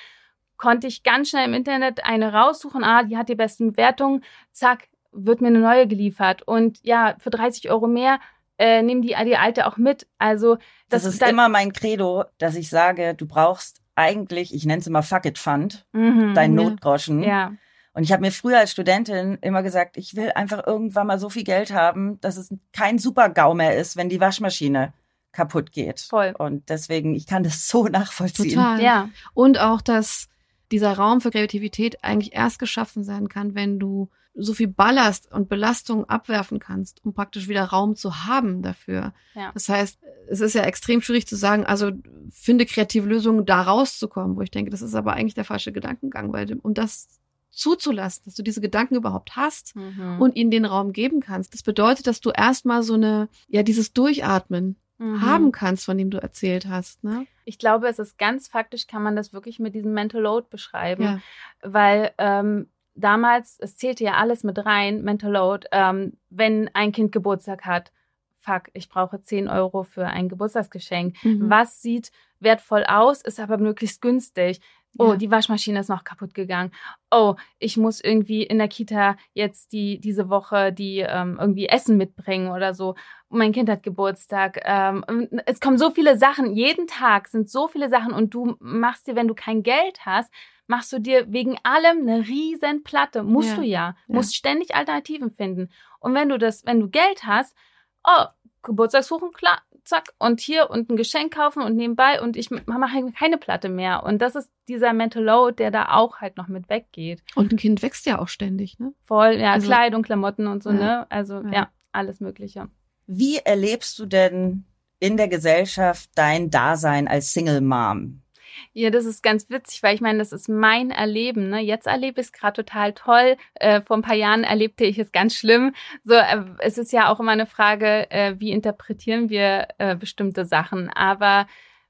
S4: konnte ich ganz schnell im Internet eine raussuchen, ah, die hat die besten Bewertungen, zack, wird mir eine neue geliefert. Und ja, für 30 Euro mehr äh, nehmen die, die alte auch mit. Also
S3: das, das ist da immer mein Credo, dass ich sage, du brauchst eigentlich, ich nenne es immer Fuck it Fund, mhm, dein Notgroschen. Ja. Und ich habe mir früher als Studentin immer gesagt, ich will einfach irgendwann mal so viel Geld haben, dass es kein Super-GAU mehr ist, wenn die Waschmaschine kaputt geht. Voll. Und deswegen, ich kann das so nachvollziehen.
S2: Total. Ja. Und auch, dass dieser Raum für Kreativität eigentlich erst geschaffen sein kann, wenn du so viel Ballast und Belastung abwerfen kannst, um praktisch wieder Raum zu haben dafür. Ja. Das heißt, es ist ja extrem schwierig zu sagen, also finde kreative Lösungen, da rauszukommen, wo ich denke, das ist aber eigentlich der falsche Gedankengang, weil um das zuzulassen, dass du diese Gedanken überhaupt hast mhm. und ihnen den Raum geben kannst. Das bedeutet, dass du erstmal so eine, ja, dieses Durchatmen mhm. haben kannst, von dem du erzählt hast. Ne?
S4: Ich glaube, es ist ganz faktisch, kann man das wirklich mit diesem Mental Load beschreiben, ja. weil ähm, damals, es zählte ja alles mit rein, Mental Load, ähm, wenn ein Kind Geburtstag hat, fuck, ich brauche 10 Euro für ein Geburtstagsgeschenk. Mhm. Was sieht wertvoll aus, ist aber möglichst günstig. Oh, ja. die Waschmaschine ist noch kaputt gegangen. Oh, ich muss irgendwie in der Kita jetzt die diese Woche die ähm, irgendwie Essen mitbringen oder so. Mein Kind hat Geburtstag. Ähm, es kommen so viele Sachen. Jeden Tag sind so viele Sachen und du machst dir, wenn du kein Geld hast, machst du dir wegen allem eine riesen Platte. Musst ja. du ja. ja. Musst ständig Alternativen finden. Und wenn du das, wenn du Geld hast, oh, Geburtstagskuchen, klar, zack, und hier und ein Geschenk kaufen und nebenbei und ich mache keine Platte mehr. Und das ist dieser Mental Load, der da auch halt noch mit weggeht.
S2: Und ein Kind wächst ja auch ständig, ne?
S4: Voll, ja, also, Kleidung, Klamotten und so, ja, ne? Also, ja. ja, alles Mögliche.
S3: Wie erlebst du denn in der Gesellschaft dein Dasein als Single Mom?
S4: Ja, das ist ganz witzig, weil ich meine, das ist mein Erleben. Ne? Jetzt erlebe ich es gerade total toll. Äh, vor ein paar Jahren erlebte ich es ganz schlimm. So, äh, es ist ja auch immer eine Frage, äh, wie interpretieren wir äh, bestimmte Sachen. Aber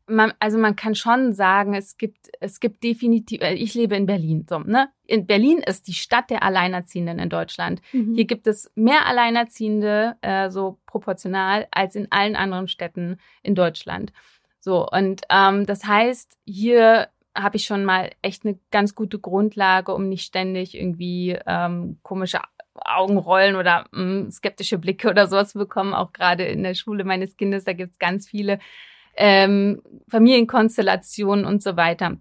S4: man, also man kann schon sagen, es gibt, es gibt definitiv, äh, ich lebe in Berlin, so, ne? In Berlin ist die Stadt der Alleinerziehenden in Deutschland. Mhm. Hier gibt es mehr Alleinerziehende, äh, so proportional, als in allen anderen Städten in Deutschland. So, und ähm, das heißt, hier habe ich schon mal echt eine ganz gute Grundlage, um nicht ständig irgendwie ähm, komische Augenrollen oder mh, mm, skeptische Blicke oder sowas zu bekommen. Auch gerade in der Schule meines Kindes, da gibt es ganz viele ähm, Familienkonstellationen und so weiter.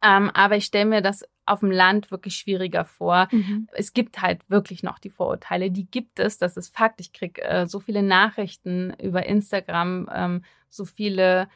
S4: Ähm, aber ich stelle mir das auf dem Land wirklich schwieriger vor. Mhm. Es gibt halt wirklich noch die Vorurteile. Die gibt es, das ist Fakt. Ich krieg äh, so viele Nachrichten über Instagram, ähm, so viele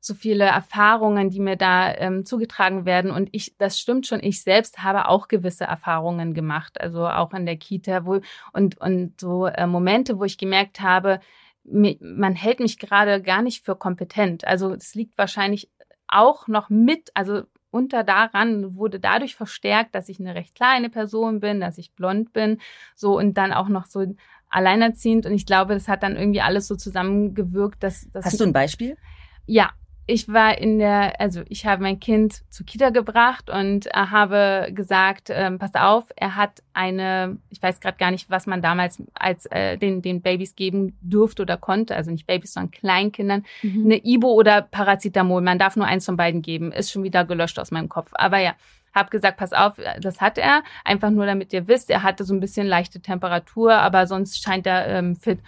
S4: so viele Erfahrungen, die mir da ähm, zugetragen werden. Und ich, das stimmt schon, ich selbst habe auch gewisse Erfahrungen gemacht, also auch in der Kita, wo und und so äh, Momente, wo ich gemerkt habe, man hält mich gerade gar nicht für kompetent. Also es liegt wahrscheinlich auch noch mit, also unter daran wurde dadurch verstärkt, dass ich eine recht kleine Person bin, dass ich blond bin, so und dann auch noch so alleinerziehend. Und ich glaube, das hat dann irgendwie alles so zusammengewirkt, dass. dass
S3: Hast du ein Beispiel?
S4: Ja, ich war in der, also ich habe mein Kind zur Kita gebracht und äh, habe gesagt, ähm, passt auf, er hat eine, ich weiß gerade gar nicht, was man damals als äh, den, den Babys geben durfte oder konnte, also nicht Babys, sondern Kleinkindern, mhm. eine Ibo oder Paracetamol. Man darf nur eins von beiden geben. Ist schon wieder gelöscht aus meinem Kopf. Aber ja, habe gesagt, pass auf, das hat er. Einfach nur, damit ihr wisst, er hatte so ein bisschen leichte Temperatur, aber sonst scheint er ähm, fit.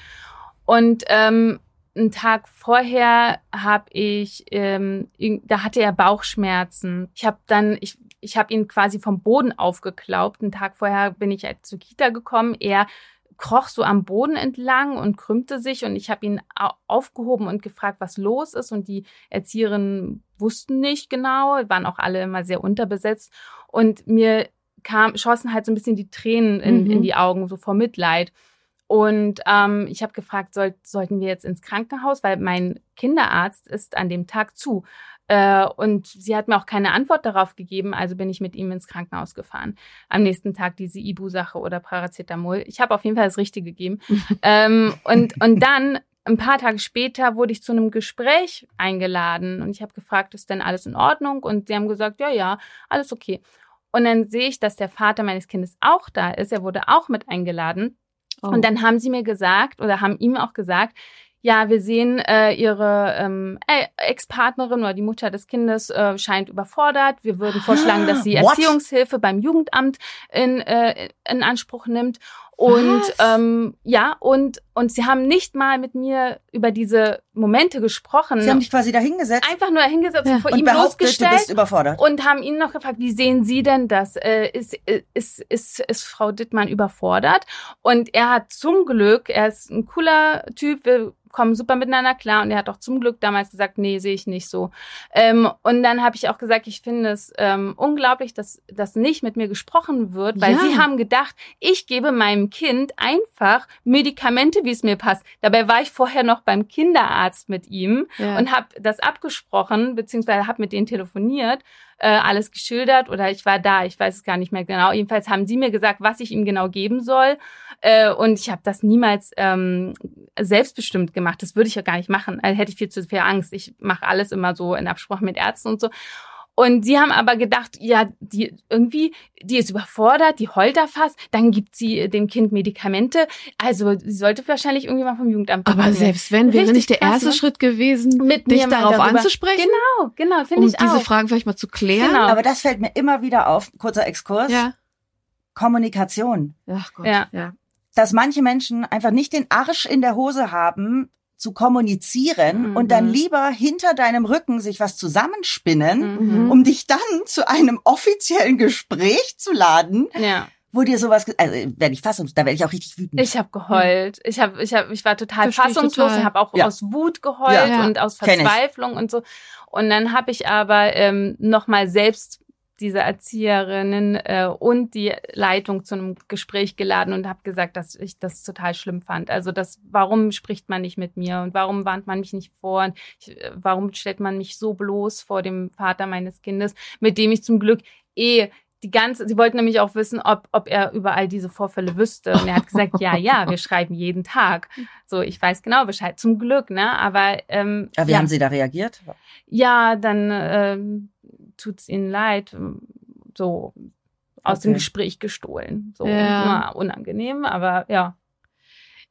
S4: Und ähm, einen Tag vorher habe ich, ähm, da hatte er Bauchschmerzen. Ich habe dann, ich, ich habe ihn quasi vom Boden aufgeklaubt. Einen Tag vorher bin ich halt zur Kita gekommen. Er kroch so am Boden entlang und krümmte sich und ich habe ihn aufgehoben und gefragt, was los ist und die Erzieherinnen wussten nicht genau, waren auch alle immer sehr unterbesetzt und mir kam schossen halt so ein bisschen die Tränen in, mhm. in die Augen so vor Mitleid. Und ähm, ich habe gefragt, soll, sollten wir jetzt ins Krankenhaus, weil mein Kinderarzt ist an dem Tag zu. Äh, und sie hat mir auch keine Antwort darauf gegeben, also bin ich mit ihm ins Krankenhaus gefahren. Am nächsten Tag diese Ibu-Sache oder Paracetamol. Ich habe auf jeden Fall das Richtige gegeben. ähm, und, und dann ein paar Tage später wurde ich zu einem Gespräch eingeladen und ich habe gefragt, ist denn alles in Ordnung? Und sie haben gesagt, ja, ja, alles okay. Und dann sehe ich, dass der Vater meines Kindes auch da ist. Er wurde auch mit eingeladen. Oh. Und dann haben sie mir gesagt oder haben ihm auch gesagt, ja, wir sehen, äh, ihre ähm, äh, Ex-Partnerin oder die Mutter des Kindes äh, scheint überfordert. Wir würden vorschlagen, dass sie What? Erziehungshilfe beim Jugendamt in, äh, in Anspruch nimmt. Und ähm, ja, und und sie haben nicht mal mit mir über diese Momente gesprochen.
S3: Sie haben dich quasi dahingesetzt.
S4: Einfach nur dahingesetzt
S3: ja.
S4: und vor
S3: und
S4: ihm
S3: losgestellt. Du bist überfordert.
S4: Und haben ihn noch gefragt, wie sehen Sie denn das? Äh, ist, ist, ist, ist Frau Dittmann überfordert? Und er hat zum Glück, er ist ein cooler Typ, wir kommen super miteinander klar und er hat auch zum Glück damals gesagt, nee, sehe ich nicht so. Ähm, und dann habe ich auch gesagt, ich finde es ähm, unglaublich, dass das nicht mit mir gesprochen wird, weil ja. sie haben gedacht, ich gebe meinem Kind einfach Medikamente, wie es mir passt. Dabei war ich vorher noch beim Kinderarzt mit ihm ja. und habe das abgesprochen, beziehungsweise habe mit denen telefoniert äh, alles geschildert oder ich war da, ich weiß es gar nicht mehr genau. Jedenfalls haben sie mir gesagt, was ich ihm genau geben soll. Äh, und ich habe das niemals ähm, selbstbestimmt gemacht. Das würde ich ja gar nicht machen. Also hätte ich viel zu viel Angst. Ich mache alles immer so in Absprache mit Ärzten und so. Und sie haben aber gedacht, ja, die irgendwie, die ist überfordert, die heult da fast, dann gibt sie dem Kind Medikamente. Also sie sollte wahrscheinlich irgendwie mal vom Jugendamt.
S2: Aber werden. selbst wenn, wäre nicht der krass, erste ne? Schritt gewesen, mit dich darauf darüber. anzusprechen?
S4: Genau, genau, finde um ich
S2: auch. Um diese Fragen vielleicht mal zu klären. Genau.
S3: Aber das fällt mir immer wieder auf, kurzer Exkurs.
S2: Ja.
S3: Kommunikation.
S2: Ach Gott,
S4: ja.
S2: ja.
S3: Dass manche Menschen einfach nicht den Arsch in der Hose haben, zu kommunizieren mhm. und dann lieber hinter deinem Rücken sich was zusammenspinnen, mhm. um dich dann zu einem offiziellen Gespräch zu laden.
S4: Ja.
S3: wo dir sowas, also werde ich fassungs, da werde ich auch richtig wütend.
S4: Ich habe geheult. Ich habe, ich habe, ich war total
S2: Versteh ich
S4: fassungslos. Ich habe auch
S3: Ja.
S4: aus Wut geheult
S2: Ja.
S4: und aus. Verzweiflung und so. Und dann habe ich aber ähm, nochmal selbst diese Erzieherinnen äh, und die Leitung zu einem Gespräch geladen und habe gesagt, dass ich das total schlimm fand. Also das, warum spricht man nicht mit mir und warum warnt man mich nicht vor und ich, äh, warum stellt man mich so bloß vor dem Vater meines Kindes, mit dem ich zum Glück eh die ganze, sie wollten nämlich auch wissen, ob, ob er über all diese Vorfälle wüsste. Und er hat gesagt, ja, ja, wir schreiben jeden Tag. So, ich weiß genau Bescheid. Zum Glück, ne? Aber ähm,
S3: Aber wie
S4: ja,
S3: haben Sie da reagiert?
S4: ja, dann ähm, tut's ihnen leid. So aus dem. Gespräch gestohlen. So
S2: Ja.
S4: na, unangenehm, aber ja.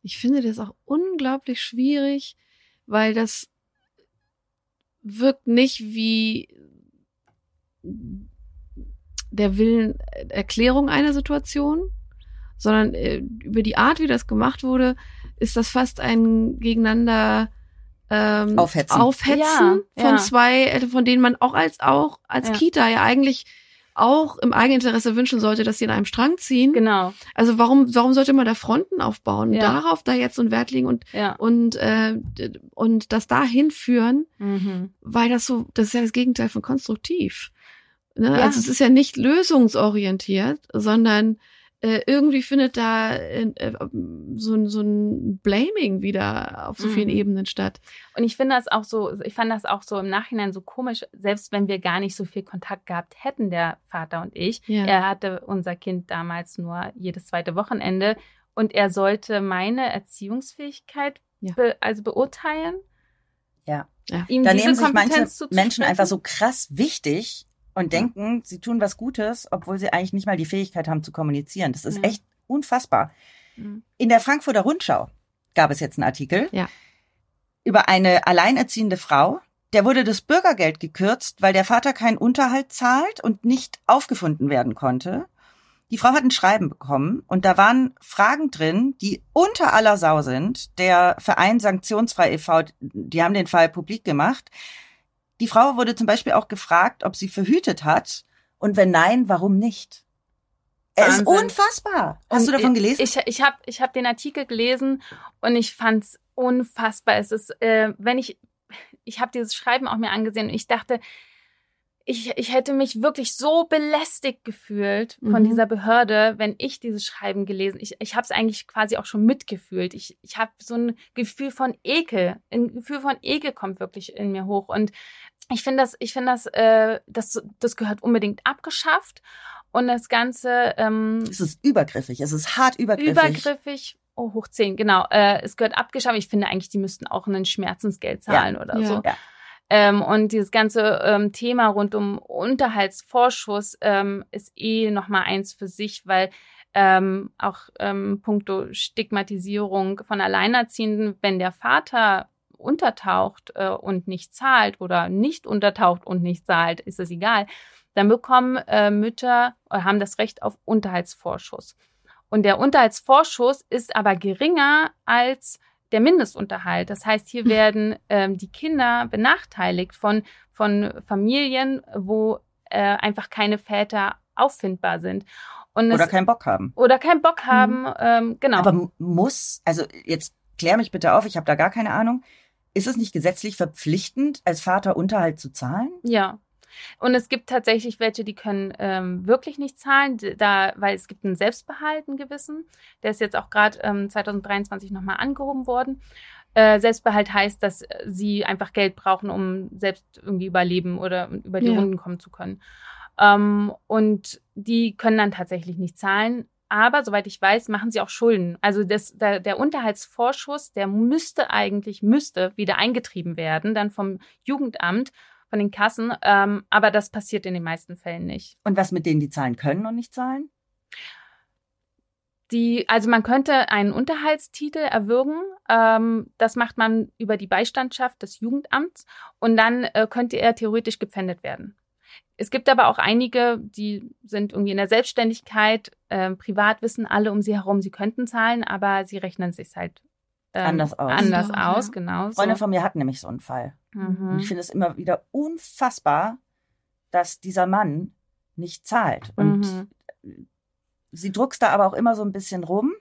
S2: Ich finde das auch unglaublich schwierig, weil das wirkt nicht wie der Willen äh, Erklärung einer Situation, sondern äh, über die Art, wie das gemacht wurde, ist das fast ein gegeneinander ähm,
S3: Aufhetzen.
S2: Aufhetzen
S4: Ja,
S2: von
S4: ja.
S2: zwei, äh, von denen man auch als auch als
S4: Ja.
S2: Kita ja eigentlich auch im Eigeninteresse wünschen sollte, dass sie in einem Strang ziehen.
S4: Genau.
S2: Also warum, warum sollte man da Fronten aufbauen?
S4: Ja.
S2: Darauf da jetzt so einen Wert legen und,
S4: Ja.
S2: und, äh, und das dahin führen,
S4: Mhm.
S2: weil das so, das ist ja das Gegenteil von konstruktiv. Ne?
S4: Ja.
S2: Also es ist ja nicht lösungsorientiert, sondern äh, irgendwie findet da äh, äh, so, ein- so ein Blaming wieder auf so vielen
S4: Mhm.
S2: Ebenen statt.
S4: Und ich finde das auch so, ich fand das auch so im Nachhinein so komisch, selbst wenn wir gar nicht so viel Kontakt gehabt hätten, der Vater und ich.
S2: Ja.
S4: Er hatte unser Kind damals nur jedes zweite Wochenende und er sollte meine Erziehungsfähigkeit
S2: Ja.
S4: be also beurteilen.
S3: Ja.
S2: Ja.
S4: Ihm
S3: Da
S4: diese
S3: nehmen sich manche. Menschen einfach so krass wichtig und denken, sie tun was Gutes, obwohl sie eigentlich nicht mal die Fähigkeit haben zu kommunizieren. Das ist
S4: Ja.
S3: echt unfassbar.
S4: Mhm.
S3: In der Frankfurter Rundschau gab es jetzt einen Artikel
S2: Ja.
S3: über eine alleinerziehende Frau. Der wurde das Bürgergeld gekürzt, weil der Vater keinen Unterhalt zahlt und nicht aufgefunden werden konnte. Die Frau hat ein Schreiben bekommen und da waren Fragen drin, die unter aller Sau sind. Der Verein Sanktionsfrei e.V., die haben den Fall publik gemacht. Die Frau wurde zum Beispiel auch gefragt, ob sie verhütet hat und wenn nein, warum nicht? Er ist
S4: Wahnsinn.
S3: unfassbar. Hast
S4: Und
S3: du davon gelesen?
S4: Ich, ich habe ich hab den Artikel gelesen und ich fand's unfassbar. Es ist, äh, wenn ich, ich habe dieses Schreiben auch mir angesehen und ich dachte, ich, ich hätte mich wirklich so belästigt gefühlt von
S2: Mhm.
S4: dieser Behörde, wenn ich dieses Schreiben gelesen. Ich, ich habe es eigentlich quasi auch schon mitgefühlt. Ich, ich habe so ein Gefühl von Ekel. Ein Gefühl von Ekel kommt wirklich in mir hoch. Und ich finde das, ich finde das, äh, das, das gehört unbedingt abgeschafft. Und das Ganze ähm,
S3: es ist übergriffig. Es ist hart übergriffig.
S4: übergriffig. Oh, hoch 10, genau. Äh, es gehört abgeschafft. Ich finde eigentlich, die müssten auch ein Schmerzensgeld zahlen oder
S2: Ja.
S4: so.
S3: Ja.
S4: Ähm, und dieses ganze ähm, Thema rund um Unterhaltsvorschuss ähm, ist eh nochmal eins für sich, weil ähm, auch ähm, puncto Stigmatisierung von Alleinerziehenden, wenn der Vater untertaucht äh, und nicht zahlt oder nicht untertaucht und nicht zahlt, ist es egal, dann bekommen äh, Mütter oder haben das Recht auf Unterhaltsvorschuss. Und der Unterhaltsvorschuss ist aber geringer als der Mindestunterhalt. Das heißt, hier werden ähm, die Kinder benachteiligt von, von Familien, wo äh, einfach keine Väter auffindbar sind. Und
S3: Oder
S4: es,
S3: keinen Bock haben.
S4: oder keinen Bock haben, ähm, genau.
S3: Aber muss, also jetzt klär mich bitte auf, ich habe da gar keine Ahnung. Ist es nicht gesetzlich verpflichtend, als Vater Unterhalt zu zahlen?
S4: Ja. Und es gibt tatsächlich welche, die können ähm, wirklich nicht zahlen, da, weil es gibt einen Selbstbehalt, einen gewissen. Der ist jetzt auch gerade ähm, 2023 nochmal angehoben worden. Äh, Selbstbehalt heißt, dass äh, sie einfach Geld brauchen, um selbst irgendwie überleben oder über die
S2: Ja.
S4: Runden kommen zu können. Ähm, und die können dann tatsächlich nicht zahlen. Aber soweit ich weiß, machen sie auch Schulden. Also das, der, der Unterhaltsvorschuss, der müsste eigentlich, müsste wieder eingetrieben werden, dann vom Jugendamt, von den Kassen. Ähm, aber das passiert in den meisten Fällen nicht.
S3: Und was mit denen, die zahlen können und nicht zahlen?
S4: Die, also man könnte einen Unterhaltstitel erwürgen. Ähm, das macht man über die Beistandschaft des Jugendamts und dann äh, könnte er theoretisch gepfändet werden. Es gibt aber auch einige, die sind irgendwie in der Selbstständigkeit, äh, privat wissen alle um sie herum, sie könnten zahlen, aber sie rechnen sich halt ähm,
S3: Anders aus.
S4: Anders
S2: Anders,
S4: aus,
S2: ja.
S4: genau.
S3: Freunde von mir hatten nämlich so einen Fall. Und
S4: Mhm.
S3: ich finde es immer wieder unfassbar, dass dieser Mann nicht zahlt. Und
S4: Mhm.
S3: sie druckst da aber auch immer so ein bisschen rum.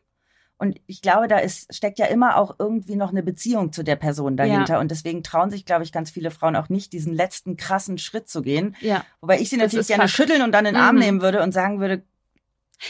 S3: Und ich glaube, da ist, steckt ja immer auch irgendwie noch eine Beziehung zu der Person dahinter.
S4: Ja.
S3: Und deswegen trauen sich, glaube ich, ganz viele Frauen auch nicht, diesen letzten krassen Schritt zu gehen.
S4: Ja.
S3: Wobei ich sie
S4: Das
S3: natürlich gerne
S4: Fakt.
S3: schütteln und dann in den Arm
S4: Mhm.
S3: nehmen würde und sagen würde,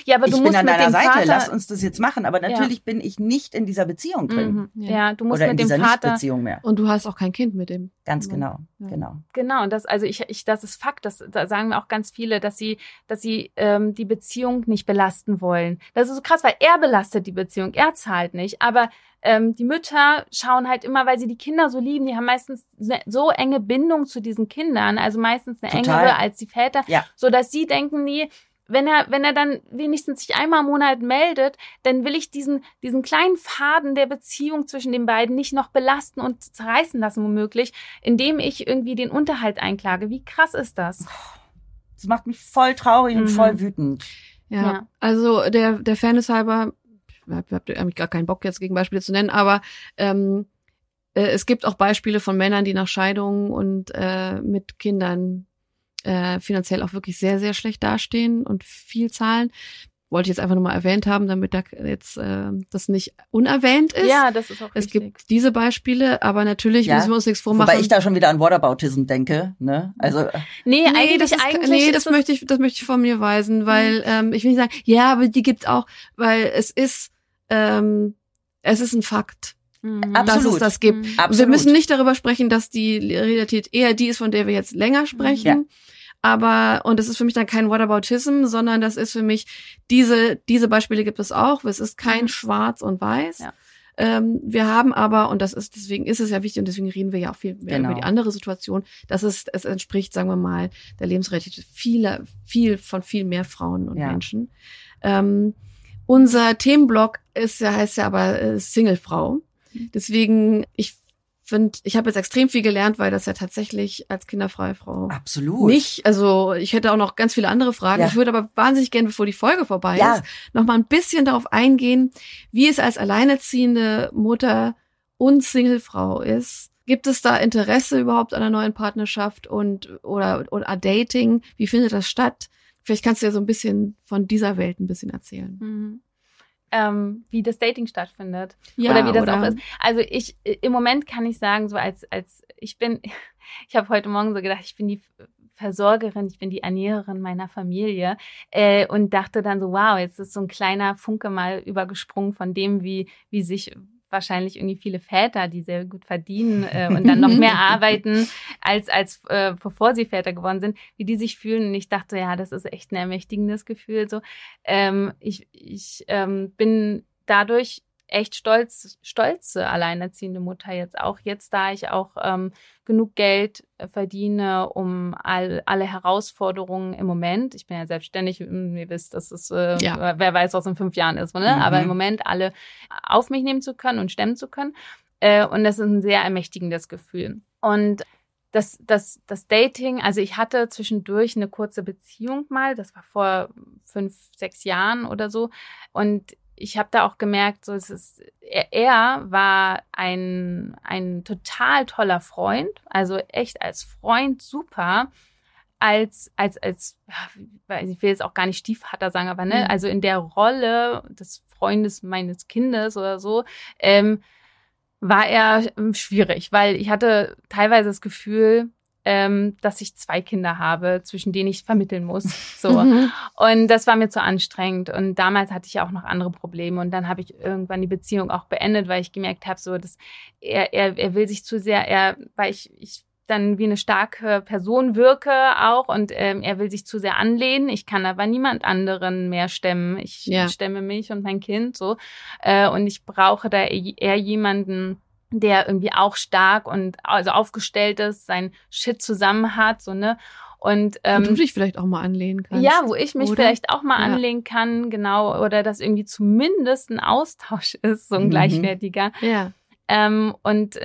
S4: Ja, aber
S3: ich
S4: du
S3: bin
S4: musst
S3: an
S4: mit
S3: deiner
S4: dem
S3: Seite,
S4: Vater,
S3: lass uns das jetzt machen. Aber natürlich bin ich nicht in dieser Beziehung drin.
S4: Mhm.
S2: Ja.
S4: Ja. du musst
S3: Oder in
S4: mit dem
S3: dieser
S4: Vater.
S3: Nicht-Beziehung mehr.
S2: Und du hast auch kein Kind mit dem.
S3: Ganz genau,
S2: Ja.
S3: genau.
S4: Genau, und das, also ich, ich, das ist Fakt, das, da sagen mir auch ganz viele, dass sie, dass sie ähm, die Beziehung nicht belasten wollen. Das ist so krass, weil er belastet die Beziehung, er zahlt nicht. Aber ähm, die Mütter schauen halt immer, weil sie die Kinder so lieben, die haben meistens ne- so enge Bindung zu diesen Kindern, also meistens eine
S3: Total.
S4: engere als die Väter,
S3: Ja.
S4: so dass sie denken, nee, wenn er, wenn er dann wenigstens sich einmal im Monat meldet, dann will ich diesen, diesen kleinen Faden der Beziehung zwischen den beiden nicht noch belasten und zerreißen lassen, womöglich, indem ich irgendwie den Unterhalt einklage. Wie krass ist das?
S3: Das macht mich voll traurig und
S4: Mhm.
S3: voll wütend.
S2: Ja.
S4: Ja.
S2: Also der, der Fairness halber, ich habe hab eigentlich gar keinen Bock jetzt gegen Beispiele zu nennen, aber ähm, äh, es gibt auch Beispiele von Männern, die nach Scheidungen und äh, mit Kindern äh, finanziell auch wirklich sehr, sehr schlecht dastehen und viel zahlen. Wollte ich jetzt einfach nur mal erwähnt haben, damit da jetzt äh, das nicht unerwähnt ist.
S4: Ja, das ist auch
S2: Es
S4: wichtig.
S2: gibt diese Beispiele, aber natürlich
S3: Ja.
S2: müssen wir uns nichts vormachen.
S3: Wobei ich da schon wieder an Whataboutism denke. Ne? Also äh,
S4: nee,
S2: Nee,
S4: eigentlich,
S2: das ist,
S4: eigentlich
S2: nee,
S4: ist
S2: das
S4: es-
S2: möchte ich, das möchte ich von mir weisen, weil ähm, ich will nicht sagen, ja, aber die gibt's auch, weil es ist, ähm, es ist ein Fakt,
S4: Mhm.
S2: dass
S3: Absolut.
S2: es das gibt.
S4: Mhm.
S3: absolut.
S2: Wir müssen nicht darüber sprechen, dass die Realität eher die ist, von der wir jetzt länger sprechen.
S3: Ja.
S2: Aber, und das ist für mich dann kein Whataboutism, sondern das ist für mich, diese, diese Beispiele gibt es auch. Es ist kein
S4: Mhm.
S2: Schwarz und Weiß.
S4: Ja.
S2: Ähm, wir haben aber, und das ist, deswegen ist es ja wichtig und deswegen reden wir ja auch viel mehr
S3: Genau.
S2: über die andere Situation, dass es, es entspricht, sagen wir mal, der Lebensrealität vieler, viel von viel mehr Frauen und
S3: Ja.
S2: Menschen. Ähm, unser Themenblock ist ja, heißt ja aber äh, Singlefrau. Deswegen, ich finde, ich habe jetzt extrem viel gelernt, weil das ja tatsächlich als kinderfreie Frau
S3: Absolut.
S2: nicht, also ich hätte auch noch ganz viele andere Fragen.
S3: Ja.
S2: Ich würde aber wahnsinnig gerne, bevor die Folge vorbei
S3: Ja.
S2: ist, noch mal ein bisschen darauf eingehen, wie es als alleinerziehende Mutter und Singlefrau ist. Gibt es da Interesse überhaupt an einer neuen Partnerschaft und oder oder Dating? Wie findet das statt? Vielleicht kannst du ja so ein bisschen von dieser Welt ein bisschen erzählen.
S4: Mhm. Ähm, wie das Dating stattfindet.
S2: Ja,
S4: oder wie das auch ist. Also ich im Moment kann ich sagen, so als als ich bin, ich habe heute Morgen so gedacht, ich bin die Versorgerin, ich bin die Ernährerin meiner Familie äh, und dachte dann so, wow, jetzt ist so ein kleiner Funke mal übergesprungen von dem, wie wie sich wahrscheinlich irgendwie viele Väter, die sehr gut verdienen äh, und dann noch mehr arbeiten als als äh, bevor sie Väter geworden sind, wie die sich fühlen. Und ich dachte, ja, das ist echt ein ermächtigendes Gefühl. So, ähm, ich ich ähm, bin dadurch echt stolz, stolze alleinerziehende Mutter jetzt auch. Jetzt, da ich auch ähm, genug Geld äh, verdiene, um all, alle Herausforderungen im Moment, ich bin ja selbstständig, mm, ihr wisst, das ist, äh,
S2: Ja.
S4: wer weiß, was in fünf Jahren ist, ne?
S3: Mhm.
S4: aber im Moment alle auf mich nehmen zu können und stemmen zu können. Äh, und das ist ein sehr ermächtigendes Gefühl. Und das, das, das Dating, also ich hatte zwischendurch eine kurze Beziehung mal, das war vor fünf, sechs Jahren oder so. Und ich habe da auch gemerkt, so es ist, er, er war ein, ein total toller Freund, also echt als Freund super, als, als, als, ich will jetzt auch gar nicht Stiefvater sagen, aber ne,
S2: Mhm.
S4: also in der Rolle des Freundes meines Kindes oder so, ähm, war er ähm, schwierig, weil ich hatte teilweise das Gefühl, ähm, dass ich zwei Kinder habe, zwischen denen ich vermitteln muss. So.
S2: Mhm.
S4: Und das war mir zu anstrengend. Und damals hatte ich ja auch noch andere Probleme. Und dann habe ich irgendwann die Beziehung auch beendet, weil ich gemerkt habe, so, dass er, er, er will sich zu sehr, er, weil ich, ich dann wie eine starke Person wirke auch und ähm, er will sich zu sehr anlehnen. Ich kann aber niemand anderen mehr stemmen. Ich
S2: Ja.
S4: stemme mich und mein Kind so. Äh, und ich brauche da eher jemanden, der irgendwie auch stark und also aufgestellt ist, sein Shit zusammen hat, so ne. Und
S2: Wo
S4: ähm,
S2: du dich vielleicht auch mal anlehnen kannst.
S4: ja, wo ich mich
S2: oder?
S4: vielleicht auch mal
S2: Ja.
S4: anlegen kann, genau, oder dass irgendwie zumindest ein Austausch ist, so ein
S3: Mhm.
S4: gleichwertiger.
S2: Ja.
S4: Ähm, und,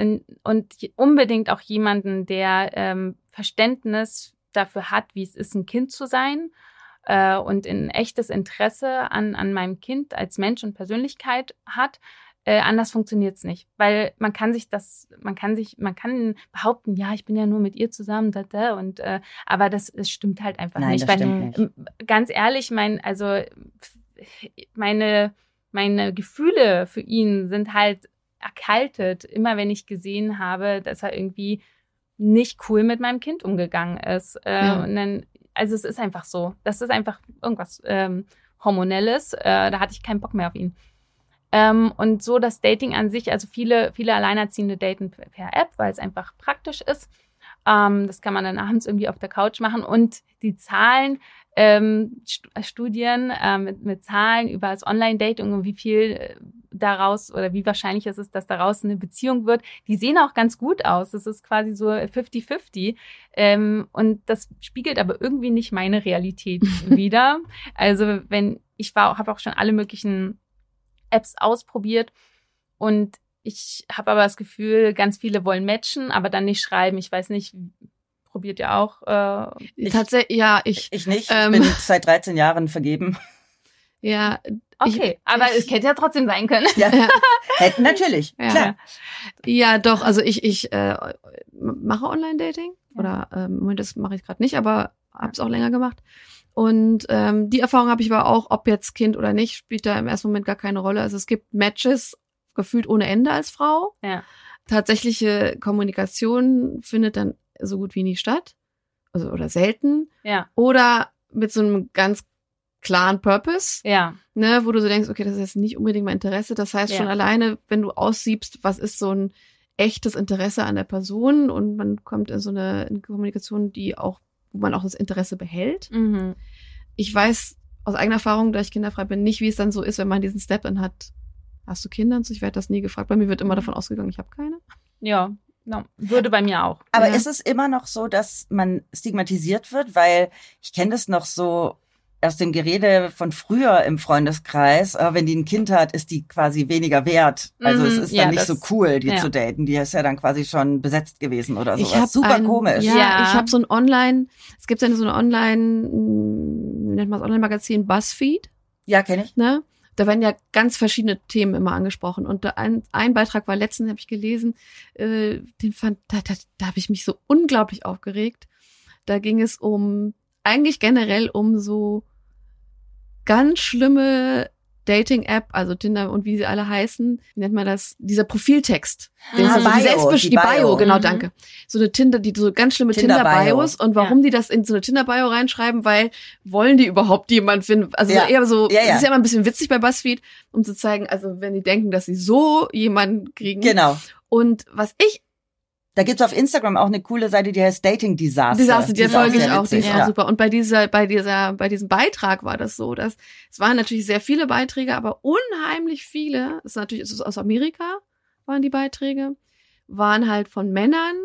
S4: und unbedingt auch jemanden, der ähm, Verständnis dafür hat, wie es ist, ein Kind zu sein äh, und ein echtes Interesse an, an meinem Kind als Mensch und Persönlichkeit hat. Äh, anders funktioniert's nicht, weil man kann sich das, man kann sich, man kann behaupten, ja, ich bin ja nur mit ihr zusammen, da, da, und äh, aber das, es stimmt halt einfach
S3: Nein,
S4: nicht.
S3: das
S4: weil,
S3: nicht.
S4: ähm, Ganz ehrlich, mein, also meine, meine Gefühle für ihn sind halt erkaltet, immer wenn ich gesehen habe, dass er irgendwie nicht cool mit meinem Kind umgegangen ist. Äh,
S2: Ja.
S4: Und dann, also es ist einfach so. Das ist einfach irgendwas ähm, Hormonelles. Äh, da hatte ich keinen Bock mehr auf ihn. Ähm, und so das Dating an sich, also viele, viele Alleinerziehende daten per App, weil es einfach praktisch ist. Ähm, das kann man dann abends irgendwie auf der Couch machen. Und die Zahlen, ähm, St Studien äh, mit, mit Zahlen über das Online-Dating und wie viel äh, daraus oder wie wahrscheinlich es ist, dass daraus eine Beziehung wird, die sehen auch ganz gut aus. Das ist quasi so 50-50. Ähm, und das spiegelt aber irgendwie nicht meine Realität wider. Also wenn ich war, habe auch schon alle möglichen Apps ausprobiert und ich habe aber das Gefühl, ganz viele wollen matchen, aber dann nicht schreiben. Ich weiß nicht, probiert ihr auch? Äh,
S3: Ich-
S2: Tatsächlich, ja, ich,
S3: Ich nicht.
S2: Ähm.
S3: Ich bin seit 13 Jahren vergeben.
S2: ja,
S4: okay, aber
S2: ich-
S4: es hätte ja trotzdem sein können.
S3: Ja,
S2: ja,
S3: hätten natürlich.
S2: Ja.
S3: Klar.
S2: ja, doch, also ich, ich äh, mache Online-Dating
S4: Ja.
S2: oder ähm, Moment, das mache ich gerade nicht, aber habe es auch länger gemacht. Und ähm, die Erfahrung habe ich aber auch, ob jetzt Kind oder nicht, spielt da im ersten Moment gar keine Rolle. Also es gibt Matches gefühlt ohne Ende als Frau.
S4: Ja.
S2: Tatsächliche Kommunikation findet dann so gut wie nie statt. Also oder selten.
S4: Ja,
S2: Oder mit so einem ganz klaren Purpose,
S4: ja,
S2: ne, wo du so denkst, okay, das ist jetzt nicht unbedingt mein Interesse. Das heißt
S4: Ja.
S2: schon alleine, wenn du aussiebst, was ist so ein echtes Interesse an der Person und man kommt in so eine in Kommunikation, die auch, wo man auch das Interesse behält.
S4: mhm.
S2: Ich weiß aus eigener Erfahrung, da ich kinderfrei bin, nicht, wie es dann so ist, wenn man diesen Step dann hat. Hast du Kinder? und so? Ich werde das nie gefragt. Bei mir wird immer davon ausgegangen, ich habe keine.
S4: ja, no. würde bei mir auch.
S3: Aber
S2: Ja.
S3: ist es immer noch so, dass man stigmatisiert wird? Weil ich kenne das noch so aus dem Gerede von früher im Freundeskreis. äh, Wenn die ein Kind hat, ist die quasi weniger wert. Also es
S4: Mhm,
S3: ist
S4: ja,
S3: dann nicht
S4: das-
S3: so cool, die
S4: ja.
S3: zu daten. Die ist ja dann quasi schon besetzt gewesen oder
S2: hab
S3: Super
S2: ein,
S3: komisch.
S2: Ja,
S4: Ja.
S2: ich habe so ein Online, es gibt ja so eine Online, wie nennt man das Online-Magazin, BuzzFeed.
S3: Ja, kenne ich.
S2: ne? Da werden ja ganz verschiedene Themen immer angesprochen. Und da ein, ein Beitrag war letztens, habe ich gelesen, äh, den fand, da, da, da habe ich mich so unglaublich aufgeregt. Da ging es um, eigentlich generell um so ganz schlimme Dating-App, also Tinder und wie sie alle heißen, wie nennt man das? Dieser Profiltext.
S3: Ah,
S2: also die,
S3: Bio, die
S2: die Bio,
S3: Bio.
S2: genau,
S4: Mhm.
S2: danke. So eine Tinder, die so ganz schlimme
S3: Tinder-Bio.
S2: Tinder-Bios und warum die das in so eine Tinder-Bio reinschreiben, weil wollen die überhaupt jemand finden? Also
S3: Ja.
S2: eher so,
S3: Ja, ja.
S2: das ist ja immer ein bisschen witzig bei BuzzFeed, um zu zeigen, also wenn die denken, dass sie so jemanden kriegen.
S3: Genau.
S2: Und was ich,
S3: Da gibt's auf Instagram auch eine coole Seite, die heißt Dating Disaster.
S2: die saßen, die folge ich auch, die ist
S3: witzig,
S2: auch
S3: ja.
S2: super. Und bei dieser, bei dieser, bei diesem Beitrag war das so, dass es waren natürlich sehr viele Beiträge, aber unheimlich viele, das ist natürlich, es ist aus Amerika, waren die Beiträge, waren halt von Männern,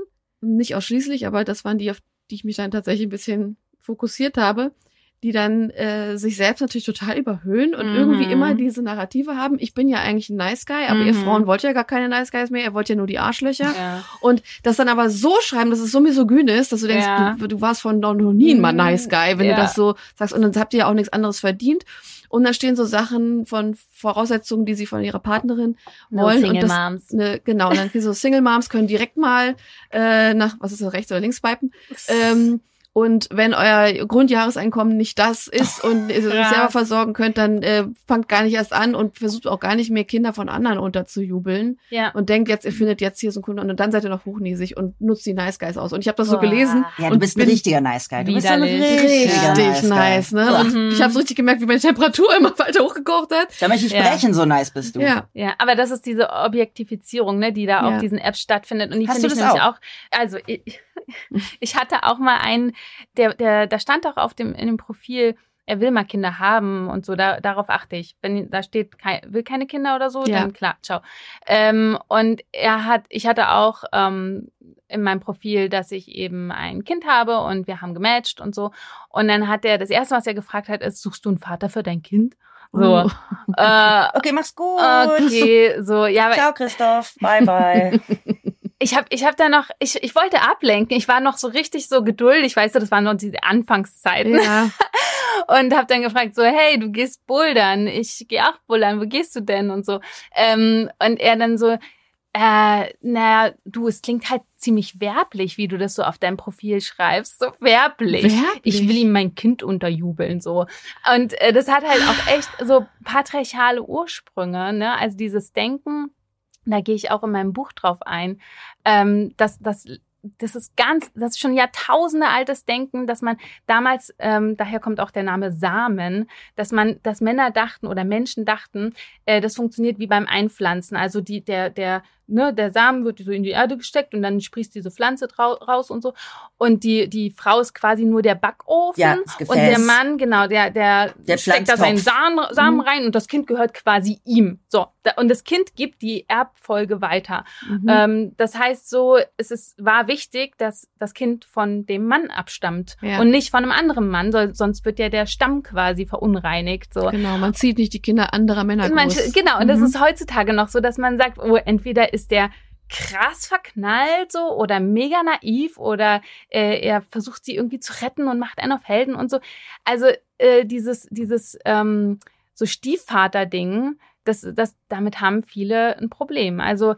S2: nicht ausschließlich, aber das waren die, auf die ich mich dann tatsächlich ein bisschen fokussiert habe, die dann äh, sich selbst natürlich total überhöhen und
S4: Mhm.
S2: irgendwie immer diese Narrative haben. Ich bin ja eigentlich ein Nice Guy, aber ihr
S4: Mhm.
S2: Frauen wollt ja gar keine Nice Guys mehr, ihr wollt ja nur die Arschlöcher.
S4: Ja.
S2: Und das dann aber so schreiben, dass es so misogyn ist, dass du denkst,
S4: Ja.
S2: du, du warst von noch nie ein mal
S4: Mhm.
S2: nice guy, wenn
S4: Ja.
S2: du das so sagst. Und dann habt ihr ja auch nichts anderes verdient. Und dann stehen so Sachen von Voraussetzungen, die sie von ihrer Partnerin
S4: No
S2: wollen.
S4: Single
S2: und das,
S4: Moms.
S2: Ne, genau, und dann so Single Moms können direkt mal äh, nach, was ist das, rechts oder links swipen. Ähm, und wenn euer Grundjahreseinkommen nicht das ist und ihr euch selber versorgen könnt, dann äh, fangt gar nicht erst an und versucht auch gar nicht mehr Kinder von anderen unterzujubeln
S4: Ja.
S2: und denkt jetzt, ihr findet jetzt hier so einen Kunden und dann seid ihr noch hochnäsig und nutzt die Nice Guys aus. Und ich habe das so
S4: Boah.
S2: gelesen.
S3: Ja, du
S2: und
S3: bist ein richtiger Nice Guy. Du bist ein
S2: richtig
S3: Nice,
S2: nice,
S3: Guy.
S2: ne? Und
S4: Mhm.
S2: ich habe so richtig gemerkt, wie meine Temperatur immer weiter hochgekocht hat.
S3: Da möchte ich
S4: Ja.
S3: sprechen, so nice bist du.
S2: Ja.
S4: Ja, aber das ist diese Objektifizierung, ne, die da
S2: Ja.
S4: auf diesen Apps stattfindet. Und die
S3: Hast
S4: finde ich
S3: das
S4: nämlich auch? Also ich, ich hatte auch mal einen, der, der, da stand auch auf dem in dem Profil, er will mal Kinder haben und so. Da, darauf achte ich. Wenn da steht, kei- will keine Kinder oder so,
S2: Ja.
S4: dann klar, ciao. Ähm, und er hat, ich hatte auch ähm, in meinem Profil, dass ich eben ein Kind habe und wir haben gematcht und so. Und dann hat er das erste, was er gefragt hat, ist, suchst du einen Vater für dein Kind? So,
S2: Oh.
S4: äh,
S3: Okay, mach's gut.
S4: okay, so, ja,
S3: Ciao, Christoph. Bye, bye.
S4: ich habe ich hab da noch, ich, ich wollte ablenken. Ich war noch so richtig so geduldig, weißt du, das waren noch diese Anfangszeiten.
S2: Ja.
S4: Und habe dann gefragt, so, hey, du gehst bouldern. Ich gehe auch bouldern, wo gehst du denn? Und so. Ähm, und er dann so, Äh, naja, du, es klingt halt ziemlich werblich, wie du das so auf deinem Profil schreibst. So werblich.
S2: Werblich?
S4: Ich will ihm mein Kind unterjubeln, so. Und äh, das hat halt auch echt so patriarchale Ursprünge, ne? Also dieses Denken, da gehe ich auch in meinem Buch drauf ein, ähm, dass, dass das ist ganz, das ist schon Jahrtausende altes Denken, dass man damals, ähm, daher kommt auch der Name Samen, dass man, dass Männer dachten oder Menschen dachten, äh, das funktioniert wie beim Einpflanzen. Also die, der, der ne, der Samen wird so in die Erde gesteckt und dann sprießt diese Pflanze raus und so. Und die, die Frau ist quasi nur der Backofen.
S3: Ja, das Gefäß.
S4: und der Mann, genau, der, der,
S3: Der
S4: steckt da seinen Samen, Samen
S2: Mhm.
S4: rein und das Kind gehört quasi ihm. So. Und das Kind gibt die Erbfolge weiter.
S2: Mhm.
S4: Ähm, das heißt so, es ist, war wichtig, dass das Kind von dem Mann abstammt
S2: Ja.
S4: und nicht von einem anderen Mann, so, sonst wird ja der Stamm quasi verunreinigt. So.
S2: Genau, man zieht nicht die Kinder anderer Männer groß.
S4: genau, und das
S2: Mhm.
S4: ist heutzutage noch so, dass man sagt, oh, entweder ist der krass verknallt so oder mega naiv oder äh, er versucht sie irgendwie zu retten und macht einen auf Helden und so. Also äh, dieses dieses ähm, so Stiefvater-Ding, das das damit haben viele ein Problem. Also